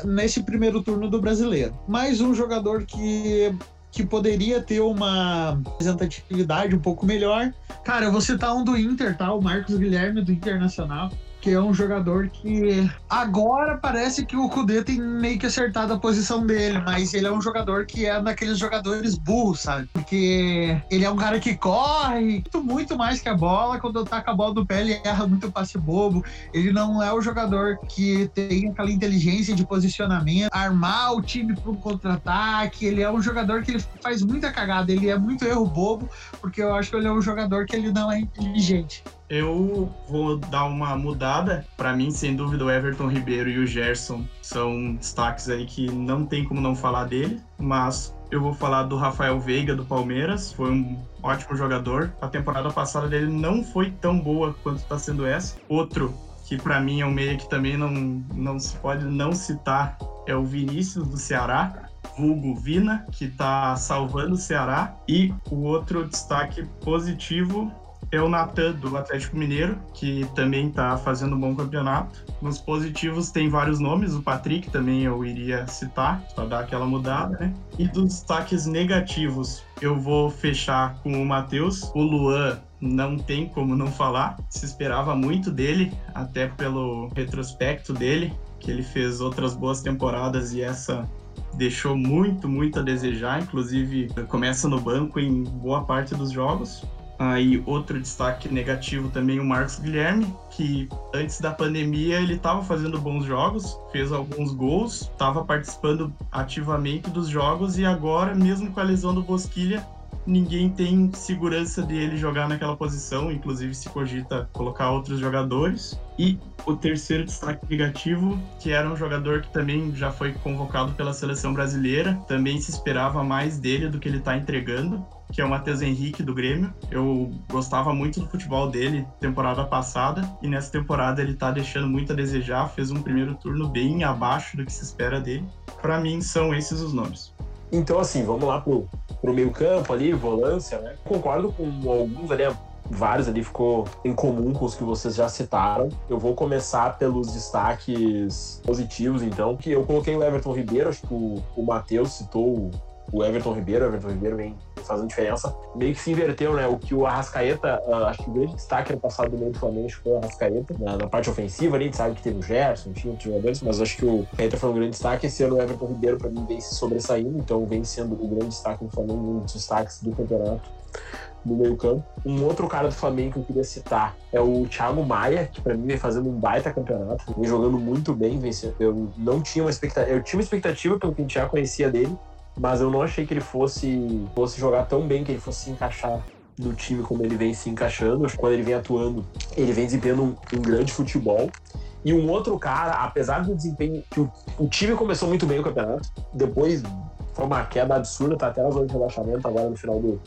nesse primeiro turno do brasileiro. Mais um jogador que que poderia ter uma representatividade um pouco melhor. Cara, eu vou citar um do Inter, tá? O Marcos Guilherme do Internacional que é um jogador que agora parece que o Kudê tem meio que acertado a posição dele, mas ele é um jogador que é daqueles jogadores burros, sabe? Porque ele é um cara que corre muito, muito mais que a bola, quando tá com a bola no pé ele erra muito passe bobo, ele não é o jogador que tem aquela inteligência de posicionamento, armar o time para um contra-ataque, ele é um jogador que ele faz muita cagada, ele é muito erro bobo, porque eu acho que ele é um jogador que ele não é inteligente. Eu vou dar uma mudada. Para mim, sem dúvida, o Everton Ribeiro e o Gerson são destaques aí que não tem como não falar dele. Mas eu vou falar do Rafael Veiga do Palmeiras. Foi um ótimo jogador. A temporada passada dele não foi tão boa quanto está sendo essa. Outro que para mim é um meia que também não, não se pode não citar é o Vinícius do Ceará vulgo Vina, que está salvando o Ceará. E o outro destaque positivo é o Natan do Atlético Mineiro, que também está fazendo um bom campeonato. Nos positivos tem vários nomes, o Patrick também eu iria citar, para dar aquela mudada, né? E dos destaques negativos, eu vou fechar com o Matheus. O Luan não tem como não falar, se esperava muito dele, até pelo retrospecto dele, que ele fez outras boas temporadas e essa deixou muito, muito a desejar, inclusive começa no banco em boa parte dos jogos. Aí outro destaque negativo também o Marcos Guilherme, que antes da pandemia ele estava fazendo bons jogos, fez alguns gols, estava participando ativamente dos jogos e agora, mesmo com a lesão do Bosquilha, ninguém tem segurança de ele jogar naquela posição, inclusive se cogita colocar outros jogadores. E o terceiro destaque negativo, que era um jogador que também já foi convocado pela seleção brasileira, também se esperava mais dele do que ele está entregando, que é o Matheus Henrique do Grêmio. Eu gostava muito do futebol dele temporada passada e nessa temporada ele tá deixando muito a desejar, fez um primeiro turno bem abaixo do que se espera dele. Para mim são esses os nomes. Então assim, vamos lá pro, pro meio campo ali, volância, né? Concordo com alguns ali, vários ali ficou em comum com os que vocês já citaram. Eu vou começar pelos destaques positivos, então, que eu coloquei o Everton Ribeiro, acho que o, o Matheus citou o Everton Ribeiro, o Everton Ribeiro vem fazendo diferença. Meio que se inverteu, né? O que o Arrascaeta, uh, acho que o grande destaque no passado do meio do Flamengo foi o Arrascaeta, na, na, parte ofensiva ali, a gente sabe que teve o Gerson, enfim, outros jogadores, mas acho que o Arrascaeta foi um grande destaque. Esse ano o Everton Ribeiro, para mim, vem se sobressaindo, então vem sendo o grande destaque no Flamengo, um dos destaques do campeonato no meio campo. Um outro cara do Flamengo que eu queria citar é o Thiago Maia, que para mim vem fazendo um baita campeonato, vem jogando muito bem, vem, eu não tinha uma expectativa, eu tinha uma expectativa pelo que a gente já conhecia dele, mas eu não achei que ele fosse, fosse jogar tão bem, que ele fosse se encaixar no time como ele vem se encaixando. Quando ele vem atuando, ele vem desempenhando um, um grande futebol. E um outro cara, apesar do desempenho, que o, o, time começou muito bem o campeonato, depois foi uma queda absurda, tá até na zona de relaxamento agora no final do,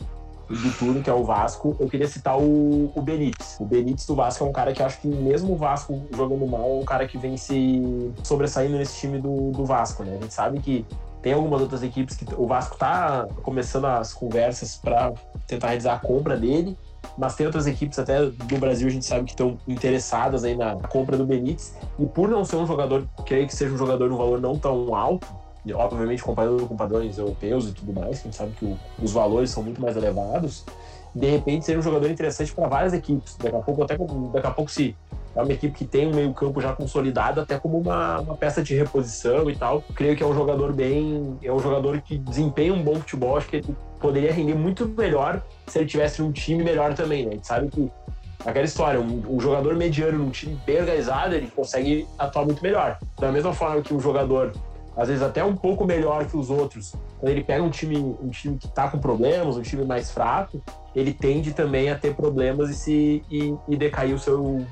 do turno, que é o Vasco, eu queria citar o, o Benítez. O Benítez do Vasco é um cara que acho que mesmo o Vasco jogando mal, é um cara que vem se sobressaindo nesse time do, do Vasco, né? A gente sabe que tem algumas outras equipes que o Vasco está começando as conversas para tentar realizar a compra dele, mas tem outras equipes até do Brasil a gente sabe que estão interessadas aí na compra do Benítez e por não ser um jogador, creio que seja um jogador no valor não tão alto, obviamente comparando com padrões europeus e tudo mais, a gente sabe que o, os valores são muito mais elevados, de repente ser um jogador interessante para várias equipes. Daqui a pouco até daqui a pouco se é uma equipe que tem um meio-campo já consolidado, até como uma, uma, peça de reposição e tal. Creio que é um jogador bem. É um jogador que desempenha um bom futebol. Acho que ele poderia render muito melhor se ele tivesse um time melhor também, né? A gente sabe que aquela história, um, um, jogador mediano num time bem organizado, ele consegue atuar muito melhor. Da mesma forma que um jogador, às vezes até um pouco melhor que os outros, quando ele pega um time, um time que está com problemas, um time mais fraco, ele tende também a ter problemas e se e, e decair o seu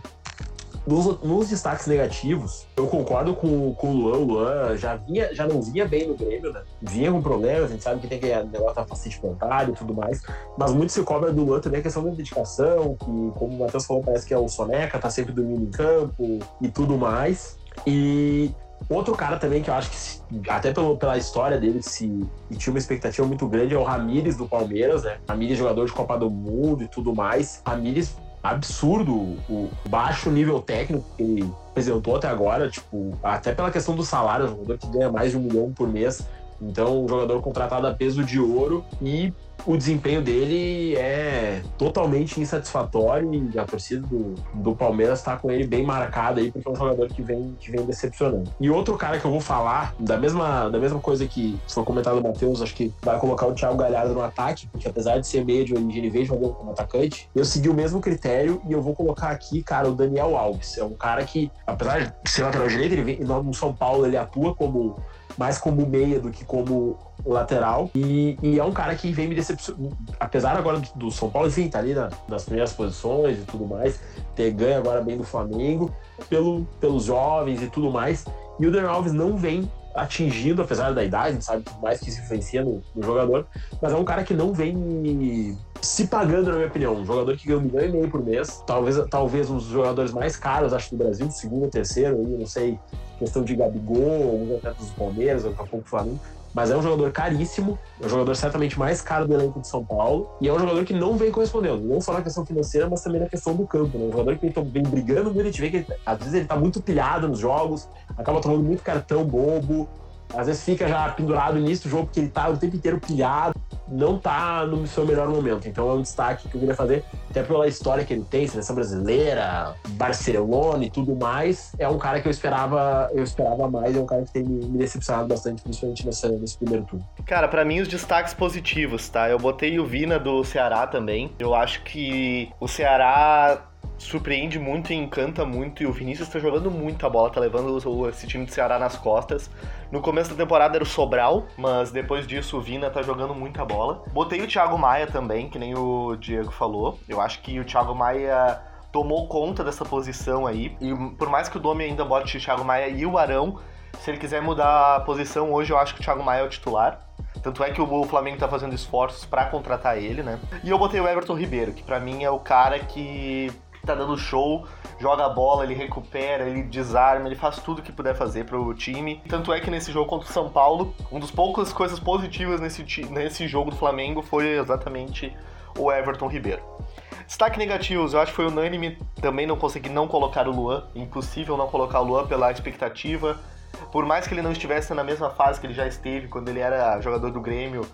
nos, nos, destaques negativos, eu concordo com, com o Luan. O Luan já, vinha, já não vinha bem no Grêmio, né? Vinha com problemas, a gente sabe que tem que negócio da facete plantário e tudo mais. Mas muito se cobra do Luan também a questão da dedicação, que, como o Matheus falou, parece que é o Soneca, tá sempre dormindo em campo e tudo mais. E outro cara também que eu acho que, até pelo, pela história dele, se e tinha uma expectativa muito grande, é o Ramires do Palmeiras, né? Ramires, jogador de Copa do Mundo e tudo mais. Ramires absurdo o baixo nível técnico que ele apresentou até agora, tipo, até pela questão do salário, um jogador que ganha mais de um milhão por mês, então um jogador contratado a peso de ouro e o desempenho dele é totalmente insatisfatório e a torcida do, do Palmeiras está com ele bem marcada aí, porque é um jogador que vem, que vem decepcionando. E outro cara que eu vou falar, da mesma, da mesma coisa que foi comentado o Matheus, acho que vai colocar o Thiago Galhardo no ataque, porque apesar de ser meio de origem, ele veio jogando como atacante, eu segui o mesmo critério e eu vou colocar aqui, cara, o Daniel Alves. É um cara que, apesar de ser lateral direito, ele vem, no São Paulo ele atua como mais como meia do que como lateral. E, e é um cara que vem me decepcionar. Apesar agora do, São Paulo, enfim, tá ali na, nas primeiras posições e tudo mais, ter ganho agora bem do Flamengo, pelo, pelos jovens e tudo mais. E o Daniel Alves não vem atingindo, apesar da idade, sabe tudo mais que isso influencia no, no, jogador, mas é um cara que não vem se pagando, na minha opinião. Um jogador que ganha um milhão e meio por mês, talvez, talvez um dos jogadores mais caros, acho, do Brasil, segundo ou terceiro, aí, não sei, questão de Gabigol, alguns atletas do Palmeiras, daqui a pouco Flamengo, mas é um jogador caríssimo, é um jogador certamente mais caro do elenco de São Paulo, e é um jogador que não vem correspondendo, não só na questão financeira, mas também na questão do campo, né? Um jogador que vem brigando muito, a gente vê que ele, às vezes ele tá muito pilhado nos jogos, acaba tomando muito cartão bobo, às vezes fica já pendurado no início do jogo porque ele tá o tempo inteiro pilhado, não tá no seu melhor momento. Então é um destaque que eu queria fazer, até pela história que ele tem, seleção brasileira, Barcelona e tudo mais. É um cara que eu esperava, eu esperava mais, é um cara que tem me, decepcionado bastante, principalmente nessa, nesse primeiro turno. Cara, para mim os destaques positivos, tá? Eu botei o Vina do Ceará também. Eu acho que o Ceará surpreende muito e encanta muito. E o Vinícius tá jogando muita bola, tá levando esse time do Ceará nas costas. No começo da temporada era o Sobral, mas depois disso o Vina tá jogando muita bola. Botei o Thiago Maia também, que nem o Diego falou. Eu acho que o Thiago Maia tomou conta dessa posição aí. E por mais que o Domi ainda bote o Thiago Maia e o Arão, se ele quiser mudar a posição hoje, eu acho que o Thiago Maia é o titular. Tanto é que o Flamengo tá fazendo esforços para contratar ele, né? E eu botei o Everton Ribeiro, que para mim é o cara que tá dando show, joga a bola, ele recupera, ele desarma, ele faz tudo que puder fazer pro time. Tanto é que nesse jogo contra o São Paulo, uma das poucas coisas positivas nesse, nesse jogo do Flamengo foi exatamente o Everton Ribeiro. Destaque negativos, eu acho que foi unânime, também não consegui não colocar o Luan, impossível não colocar o Luan pela expectativa. Por mais que ele não estivesse na mesma fase que ele já esteve quando ele era jogador do Grêmio,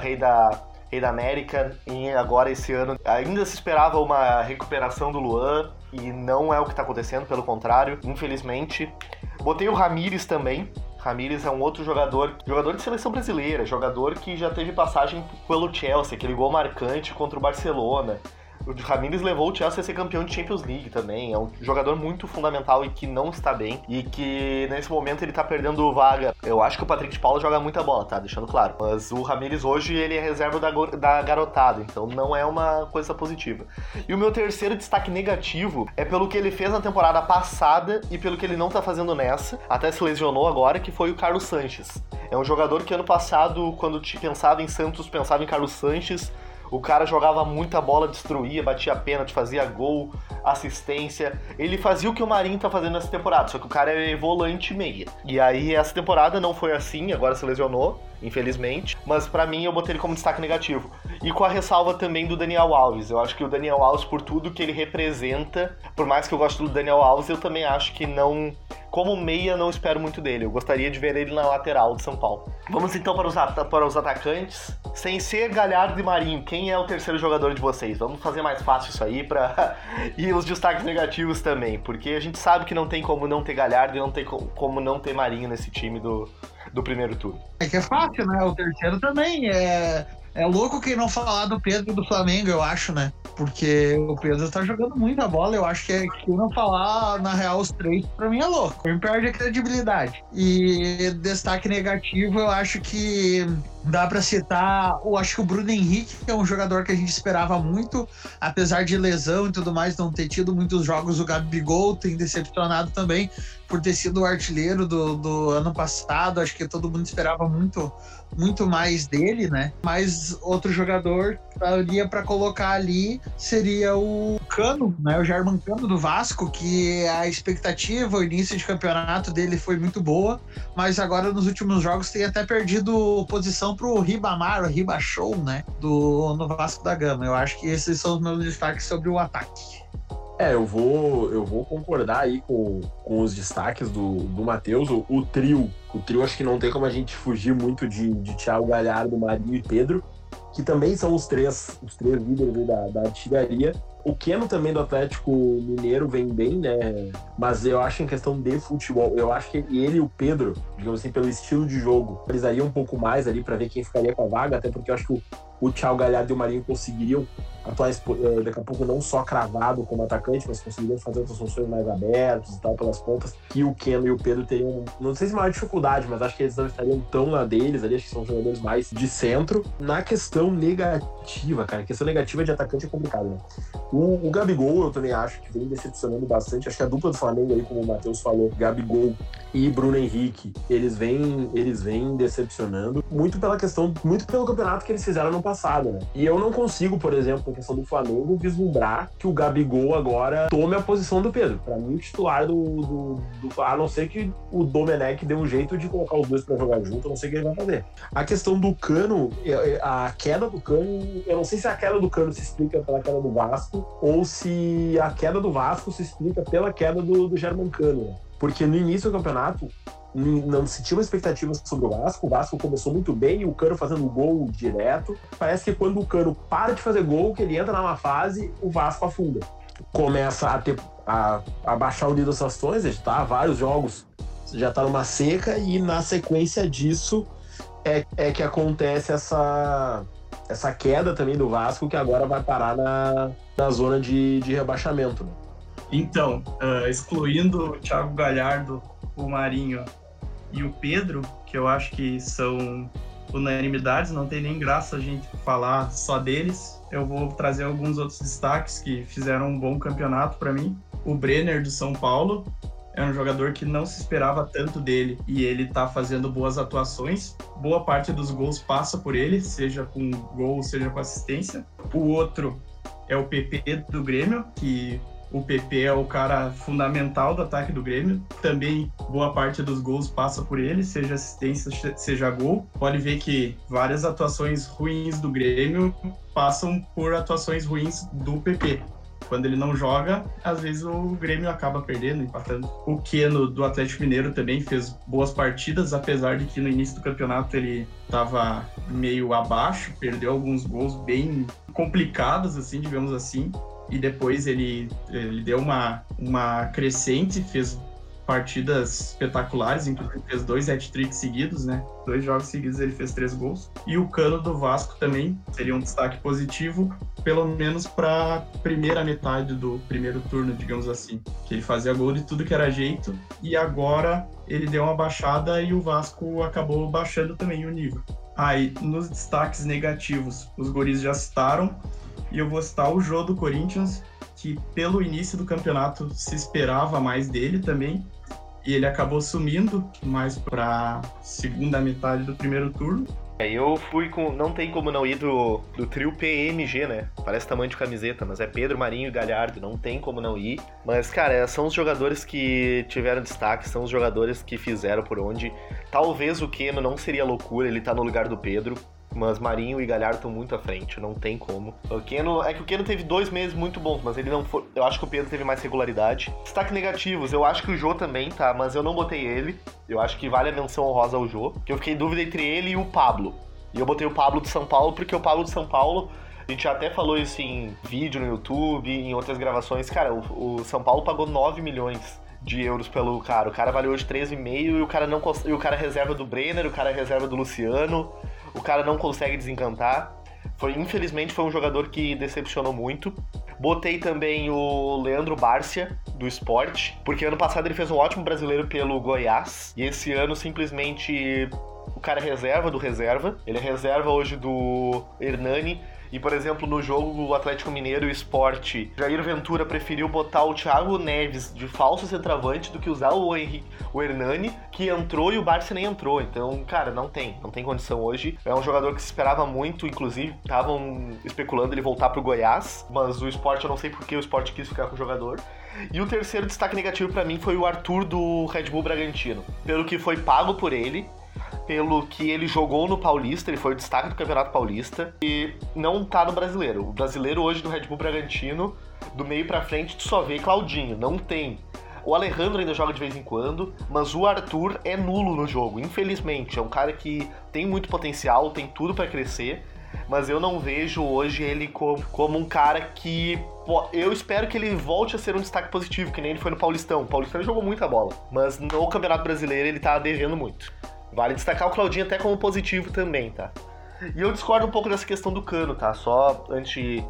rei da, rei da América, e agora esse ano ainda se esperava uma recuperação do Luan, e não é o que está acontecendo, pelo contrário, infelizmente. Botei o Ramires também, Ramires é um outro jogador, jogador de seleção brasileira, jogador que já teve passagem pelo Chelsea, aquele gol marcante contra o Barcelona. O Ramires levou o Chelsea a ser campeão de Champions League também. É um jogador muito fundamental e que não está bem. E que nesse momento ele tá perdendo vaga. Eu acho que o Patrick de Paula joga muita bola, tá? Deixando claro. Mas o Ramires hoje ele é reserva da, da garotada. Então não é uma coisa positiva. E o meu terceiro destaque negativo é pelo que ele fez na temporada passada e pelo que ele não tá fazendo nessa. Até se lesionou agora, que foi o Carlos Sanches. É um jogador que ano passado, quando te pensava em Santos, pensava em Carlos Sanches o cara jogava muita bola, destruía, batia pênalti, fazia gol, assistência. Ele fazia o que o Marinho tá fazendo nessa temporada, só que o cara é volante meia. E aí essa temporada não foi assim, agora se lesionou, infelizmente. Mas para mim eu botei ele como destaque negativo. E com a ressalva também do Daniel Alves. Eu acho que o Daniel Alves, por tudo que ele representa, por mais que eu goste do Daniel Alves, eu também acho que não como meia, não espero muito dele. Eu gostaria de ver ele na lateral de São Paulo. Vamos então para os, para os atacantes. Sem ser Galhardo e Marinho, quem é o terceiro jogador de vocês? Vamos fazer mais fácil isso aí para [LAUGHS] e os destaques negativos também, porque a gente sabe que não tem como não ter Galhardo e não tem como não ter Marinho nesse time do, do primeiro turno. É que é fácil, né? O terceiro também é é louco quem não falar do Pedro do Flamengo, eu acho, né? Porque o Pedro tá jogando muita bola. Eu acho que é, quem não falar, na real, os três, pra mim é louco. Me perde a credibilidade. E destaque negativo, eu acho que dá para citar, eu acho que o Bruno Henrique, que é um jogador que a gente esperava muito, apesar de lesão e tudo mais, não ter tido muitos jogos. O Gabigol tem decepcionado também por ter sido o artilheiro do, do ano passado. Acho que todo mundo esperava muito muito mais dele, né? Mas outro jogador que daria para colocar ali seria o Cano, né? O German Cano do Vasco, que a expectativa, o início de campeonato dele foi muito boa, mas agora nos últimos jogos tem até perdido posição pro Ribamar, o Ribachou, né? Do no Vasco da Gama. Eu acho que esses são os meus destaques sobre o ataque. É, eu vou, eu vou concordar aí com, com os destaques do, do Matheus. O, o, trio, o trio acho que não tem como a gente fugir muito de, de Thiago Galhardo, Marinho e Pedro, que também são os três, os três líderes da, da artilharia. O Keno também do Atlético Mineiro vem bem, né? Mas eu acho em questão de futebol, eu acho que ele e o Pedro, digamos assim, pelo estilo de jogo, precisariam um pouco mais ali para ver quem ficaria com a vaga, até porque eu acho que o, o Thiago Galhardo e o Marinho conseguiriam atuar eh, daqui a pouco não só cravado como atacante, mas conseguiriam fazer outras funções mais abertas e tal pelas pontas, que o Keno e o Pedro teriam, não sei se maior dificuldade, mas acho que eles não estariam tão na deles ali, acho que são jogadores mais de centro. Na questão negativa, cara, a questão negativa de atacante é complicado, né? O, o Gabigol eu também acho que vem decepcionando bastante, acho que a dupla do Flamengo aí, como o Matheus falou, Gabigol e Bruno Henrique, eles vêm, eles vêm decepcionando, muito pela questão, muito pelo campeonato que eles fizeram no passado, né? E eu não consigo, por exemplo, questão do Flamengo, vislumbrar que o Gabigol agora tome a posição do Pedro. Para mim, o titular do, do, do, A não ser que o Domenech dê um jeito de colocar os dois para jogar junto, eu não sei o que ele vai fazer. A questão do Cano, a queda do Cano, eu não sei se a queda do Cano se explica pela queda do Vasco ou se a queda do Vasco se explica pela queda do, do German Cano. Porque no início do campeonato, não se tinha uma expectativa sobre o Vasco. O Vasco começou muito bem, o Cano fazendo gol direto. Parece que quando o Cano para de fazer gol, que ele entra numa fase, o Vasco afunda. Começa a ter a, a baixar o nível das ações, já tá vários jogos, já tá numa seca, e na sequência disso é, é que acontece essa essa queda também do Vasco que agora vai parar na, na zona de, de rebaixamento. Né? Então, uh, excluindo o Thiago Galhardo, o Marinho e o Pedro, que eu acho que são unanimidades, não tem nem graça a gente falar só deles. Eu vou trazer alguns outros destaques que fizeram um bom campeonato para mim. O Brenner do São Paulo é um jogador que não se esperava tanto dele e ele tá fazendo boas atuações. Boa parte dos gols passa por ele, seja com gol, seja com assistência. O outro é o PP do Grêmio, que o PP é o cara fundamental do ataque do Grêmio. Também boa parte dos gols passa por ele, seja assistência, seja gol. Pode ver que várias atuações ruins do Grêmio passam por atuações ruins do PP. Quando ele não joga, às vezes o Grêmio acaba perdendo, empatando. O Keno do Atlético Mineiro também fez boas partidas, apesar de que no início do campeonato ele estava meio abaixo, perdeu alguns gols bem complicados, assim, digamos assim e depois ele, ele deu uma, uma crescente, fez partidas espetaculares, inclusive fez dois hat-tricks seguidos, né? Dois jogos seguidos ele fez três gols. E o Cano do Vasco também seria um destaque positivo, pelo menos para primeira metade do primeiro turno, digamos assim. Que ele fazia gol de tudo que era jeito e agora ele deu uma baixada e o Vasco acabou baixando também o nível. Aí, nos destaques negativos, os goris já citaram, e eu vou citar o Jô do Corinthians, que pelo início do campeonato se esperava mais dele também. E ele acabou sumindo mais para segunda metade do primeiro turno. É, eu fui com. Não tem como não ir do, do trio PMG, né? Parece tamanho de camiseta, mas é Pedro, Marinho e Galhardo. Não tem como não ir. Mas, cara, são os jogadores que tiveram destaque, são os jogadores que fizeram por onde. Talvez o Keno não seria loucura, ele tá no lugar do Pedro. Mas Marinho e Galhardo estão muito à frente, não tem como. O Keno, é que o Keno teve dois meses muito bons, mas ele não foi. Eu acho que o Pedro teve mais regularidade. Destaque negativos, eu acho que o Jô também, tá? Mas eu não botei ele. Eu acho que vale a menção honrosa ao Jô. Que eu fiquei em dúvida entre ele e o Pablo. E eu botei o Pablo de São Paulo, porque o Pablo de São Paulo. A gente já até falou isso em vídeo no YouTube, em outras gravações. Cara, o, o São Paulo pagou 9 milhões de euros pelo cara. O cara valeu hoje 13,5 e o cara não e o cara é reserva do Brenner, o cara é reserva do Luciano o cara não consegue desencantar. Foi, infelizmente, foi um jogador que decepcionou muito. Botei também o Leandro Bárcia, do esporte, porque ano passado ele fez um ótimo brasileiro pelo Goiás, e esse ano simplesmente o cara é reserva do reserva. Ele é reserva hoje do Hernani, e, por exemplo, no jogo Atlético Mineiro e Esporte, Jair Ventura preferiu botar o Thiago Neves de falso centroavante do que usar o, Henrique, o Hernani, que entrou e o Barça nem entrou. Então, cara, não tem, não tem condição hoje. É um jogador que se esperava muito, inclusive estavam especulando ele voltar pro Goiás, mas o Esporte eu não sei porque o Esporte quis ficar com o jogador. E o terceiro destaque negativo para mim foi o Arthur do Red Bull Bragantino. Pelo que foi pago por ele, pelo que ele jogou no Paulista, ele foi o destaque do Campeonato Paulista e não tá no brasileiro. O brasileiro hoje do Red Bull Bragantino, do meio para frente, tu só vê Claudinho, não tem. O Alejandro ainda joga de vez em quando, mas o Arthur é nulo no jogo, infelizmente. É um cara que tem muito potencial, tem tudo para crescer, mas eu não vejo hoje ele como, como um cara que. Eu espero que ele volte a ser um destaque positivo, que nem ele foi no Paulistão. O Paulistão jogou muita bola, mas no Campeonato Brasileiro ele tá devendo muito. Vale destacar o Claudinho até como positivo também, tá? E eu discordo um pouco dessa questão do cano, tá? Só antes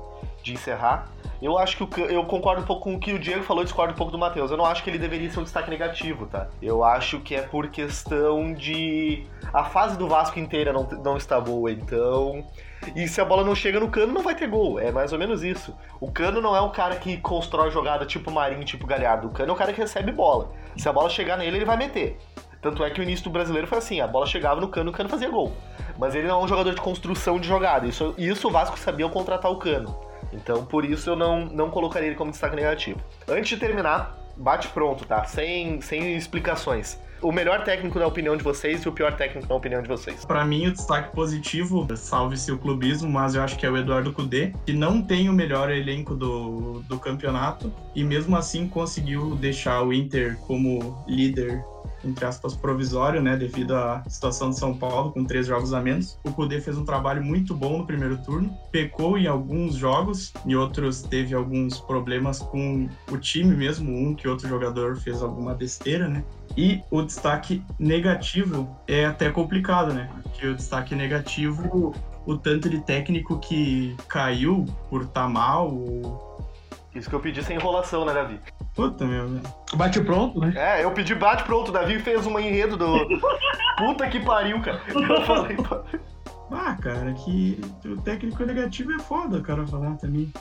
de encerrar. Eu acho que o, eu concordo um pouco com o que o Diego falou discordo um pouco do Matheus. Eu não acho que ele deveria ser um destaque negativo, tá? Eu acho que é por questão de. A fase do Vasco inteira não, não está boa, então. E se a bola não chega no cano, não vai ter gol. É mais ou menos isso. O cano não é um cara que constrói jogada tipo Marinho, tipo Galhardo. O cano é o cara que recebe bola. Se a bola chegar nele, ele vai meter. Tanto é que o início do brasileiro foi assim: a bola chegava no cano, o cano fazia gol. Mas ele não é um jogador de construção de jogada. Isso, isso o Vasco sabia contratar o cano. Então por isso eu não, não colocaria ele como destaque negativo. Antes de terminar, bate pronto, tá? Sem, sem explicações. O melhor técnico na opinião de vocês e o pior técnico na opinião de vocês? Para mim, o destaque positivo, salve-se o clubismo, mas eu acho que é o Eduardo Cudê, que não tem o melhor elenco do, do campeonato e mesmo assim conseguiu deixar o Inter como líder entre aspas, provisório, né, devido à situação de São Paulo, com três jogos a menos. O Kudê fez um trabalho muito bom no primeiro turno, pecou em alguns jogos, e outros teve alguns problemas com o time mesmo, um que outro jogador fez alguma besteira, né? E o destaque negativo é até complicado, né? Porque o destaque negativo o tanto de técnico que caiu por estar tá mal isso que eu pedi sem enrolação, né, Davi? Puta, meu. Bate pronto, né? É, eu pedi bate pronto. O Davi fez um enredo do. [LAUGHS] Puta que pariu, cara. Eu falei. Ah, cara, que o técnico negativo é foda, cara, falar também.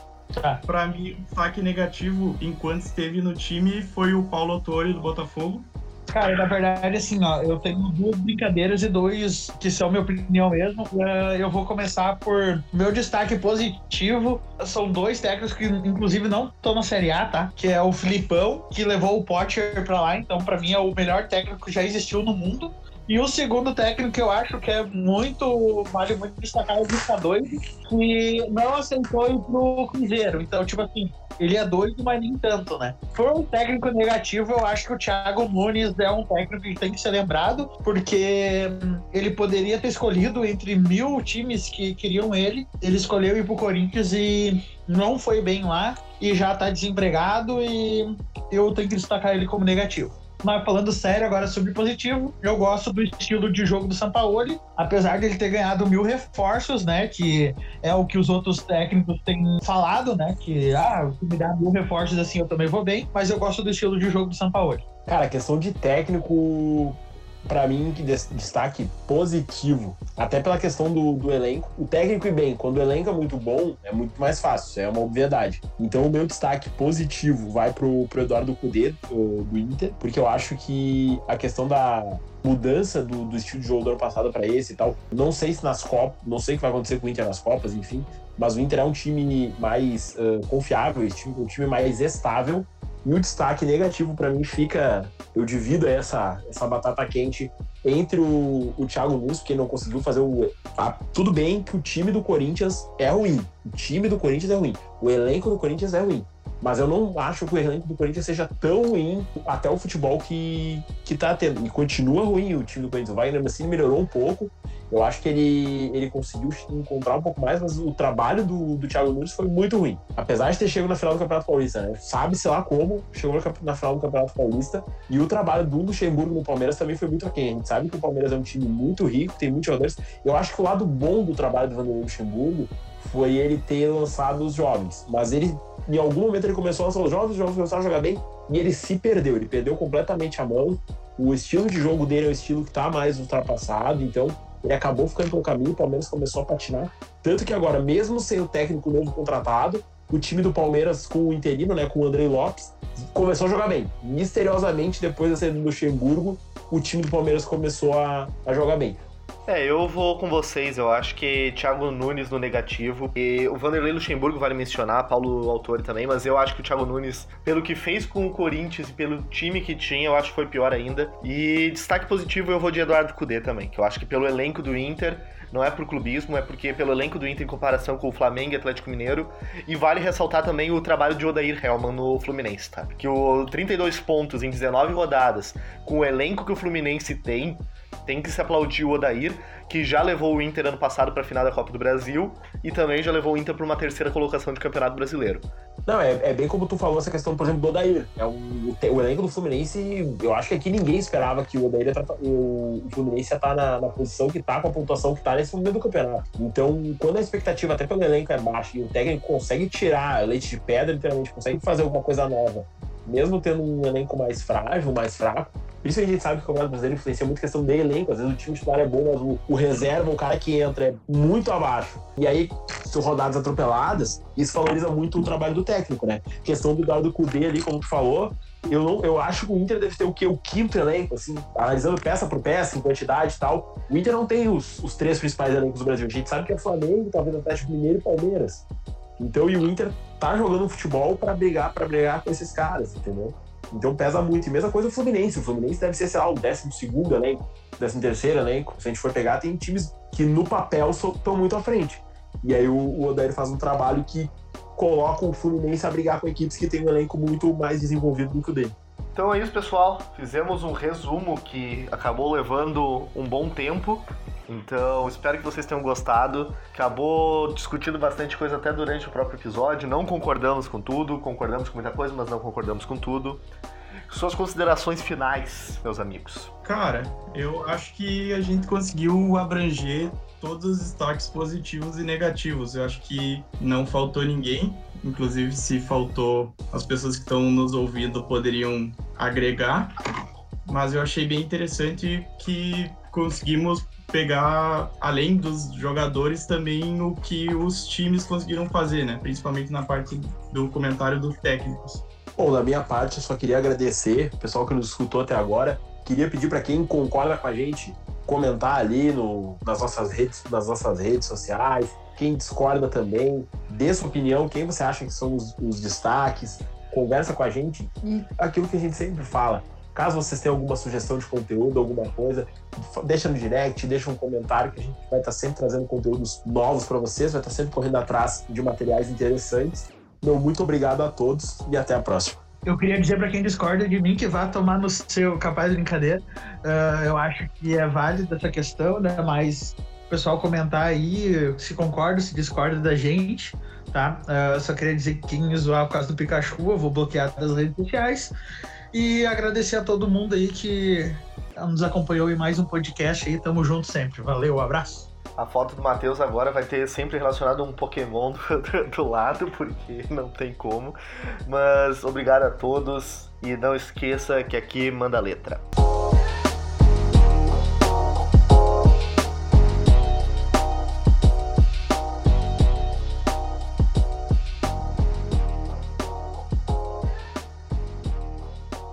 Ah. Pra mim, o saque negativo, enquanto esteve no time, foi o Paulo Autori do Botafogo. Cara, na verdade, assim, ó, eu tenho duas brincadeiras e dois que são minha opinião mesmo. Eh, eu vou começar por meu destaque positivo. São dois técnicos que, inclusive, não estão na Série A, tá? Que é o Filipão, que levou o Potter pra lá. Então, para mim, é o melhor técnico que já existiu no mundo. E o segundo técnico que eu acho que é muito, vale muito destacar é o Vista que não aceitou ir pro Cruzeiro. Então, tipo assim, ele é doido, mas nem tanto, né? Por um técnico negativo, eu acho que o Thiago Nunes é um técnico que tem que ser lembrado, porque hum, ele poderia ter escolhido entre mil times que queriam ele. Ele escolheu ir pro Corinthians e não foi bem lá, e já tá desempregado, e eu tenho que destacar ele como negativo. Mas falando sério agora sobre positivo, eu gosto do estilo de jogo do Sampaoli, apesar de ele ter ganhado mil reforços, né? Que é o que os outros técnicos têm falado, né? Que, ah, se me dá mil reforços assim eu também vou bem, mas eu gosto do estilo de jogo do Sampaoli. Cara, questão de técnico, para mim, que destaque positivo, até pela questão do, do elenco. O técnico e bem, quando o elenco é muito bom, é muito mais fácil, é uma obviedade. Então, o meu destaque positivo vai pro, pro Eduardo Cudê, do, do Inter, porque eu acho que a questão da mudança do, do estilo de jogo do ano passado para esse e tal, não sei se nas Copas, não sei o que vai acontecer com o Inter nas Copas, enfim, mas o Inter é um time mais uh, confiável, um time mais estável e o destaque negativo para mim fica, eu divido essa, essa batata quente entre o, o Thiago Nunes, que não conseguiu fazer o. Ah, tudo bem que o time do Corinthians é ruim. O time do Corinthians é ruim. O elenco do Corinthians é ruim. Mas eu não acho que o elenco do Corinthians seja tão ruim até o futebol que, que tá tendo. E continua ruim o time do Corinthians. O Wagner Mancini melhorou um pouco, eu acho que ele, ele conseguiu encontrar um pouco mais, mas o trabalho do, do Thiago Nunes foi muito ruim. Apesar de ter chegado na final do Campeonato Paulista, né? Sabe-se lá como chegou na final do Campeonato Paulista. E o trabalho do Luxemburgo no Palmeiras também foi muito aquém. A gente sabe que o Palmeiras é um time muito rico, tem muitos jogadores. Eu acho que o lado bom do trabalho do Vanderlei Luxemburgo foi ele ter lançado os jovens. Mas ele, em algum momento, ele começou a lançar os jovens, os jovens começaram a jogar bem e ele se perdeu. Ele perdeu completamente a mão. O estilo de jogo dele é o estilo que está mais ultrapassado, então ele acabou ficando pelo caminho, o Palmeiras começou a patinar. Tanto que agora, mesmo sem o técnico novo contratado, o time do Palmeiras com o interino, né, com o Andrei Lopes, começou a jogar bem. Misteriosamente, depois da saída do Luxemburgo, o time do Palmeiras começou a, a jogar bem. É, eu vou com vocês. Eu acho que Thiago Nunes no negativo. E o Vanderlei Luxemburgo vale mencionar, Paulo Autori também, mas eu acho que o Thiago Nunes, pelo que fez com o Corinthians e pelo time que tinha, eu acho que foi pior ainda. E destaque positivo eu vou de Eduardo Cudê também, que eu acho que pelo elenco do Inter, não é por clubismo, é porque pelo elenco do Inter em comparação com o Flamengo e Atlético Mineiro. E vale ressaltar também o trabalho de Odair Helman no Fluminense, tá? Que o 32 pontos em 19 rodadas, com o elenco que o Fluminense tem, tem que se aplaudir o Odair, que já levou o Inter ano passado para a final da Copa do Brasil e também já levou o Inter para uma terceira colocação de Campeonato Brasileiro. Não, é, é, bem como tu falou essa questão, por exemplo, do Odair. É um, o, o, elenco do Fluminense, eu acho que aqui ninguém esperava que o Odair o, Fluminense ia estar tá na, na, posição que está, com a pontuação que está nesse momento do campeonato. Então, quando a expectativa até pelo elenco é baixa e o técnico consegue tirar leite de pedra, literalmente, consegue fazer alguma coisa nova, mesmo tendo um elenco mais frágil, mais fraco, por isso a gente sabe que o Campeonato Brasileiro influencia muito a questão de elenco. Às vezes o time titular é bom, mas o, o reserva, o cara que entra, é muito abaixo. E aí, são rodadas atropeladas, isso valoriza muito o trabalho do técnico, né? Questão do Eduardo Cudê ali, como tu falou, eu, não, eu acho que o Inter deve ter o quê? O quinto elenco, assim, analisando peça por peça, em quantidade e tal. O Inter não tem os, os três principais elencos do Brasil. A gente sabe que é Flamengo, talvez Atlético Mineiro e Palmeiras. Então, e o Inter tá jogando futebol para brigar, para brigar com esses caras, entendeu? Então pesa muito. E mesma coisa o Fluminense. O Fluminense deve ser, sei lá, o 12 elenco, 13 terceiro elenco. Se a gente for pegar, tem times que no papel estão muito à frente. E aí o, o Odair faz um trabalho que coloca o Fluminense a brigar com equipes que têm um elenco muito mais desenvolvido do que o dele. Então é isso, pessoal. Fizemos um resumo que acabou levando um bom tempo. Então, espero que vocês tenham gostado. Acabou discutindo bastante coisa até durante o próprio episódio. Não concordamos com tudo, concordamos com muita coisa, mas não concordamos com tudo. Suas considerações finais, meus amigos. Cara, eu acho que a gente conseguiu abranger todos os destaques positivos e negativos. Eu acho que não faltou ninguém. Inclusive, se faltou, as pessoas que estão nos ouvindo poderiam agregar. Mas eu achei bem interessante que conseguimos pegar, além dos jogadores, também o que os times conseguiram fazer, né? Principalmente na parte do comentário dos técnicos. Bom, da minha parte, eu só queria agradecer o pessoal que nos escutou até agora. Queria pedir para quem concorda com a gente comentar ali no, nas, nossas redes, nas nossas redes sociais. Quem discorda também, dê sua opinião, quem você acha que são os, os destaques, conversa com a gente e aquilo que a gente sempre fala. Caso vocês tenham alguma sugestão de conteúdo, alguma coisa, deixa no direct, deixa um comentário que a gente vai estar sempre trazendo conteúdos novos para vocês, vai estar sempre correndo atrás de materiais interessantes. Meu muito obrigado a todos e até a próxima. Eu queria dizer para quem discorda de mim que vá tomar no seu capaz de brincadeira. Uh, eu acho que é válida essa questão, né? Mas o pessoal comentar aí se concorda, se discorda da gente, tá? Uh, só queria dizer que quem zoar por causa do Pikachu, eu vou bloquear das redes sociais. E agradecer a todo mundo aí que nos acompanhou em mais um podcast aí. Tamo junto sempre. Valeu, um abraço. A foto do Matheus agora vai ter sempre relacionado um Pokémon do, do, lado, porque não tem como. Mas obrigado a todos e não esqueça que aqui manda letra.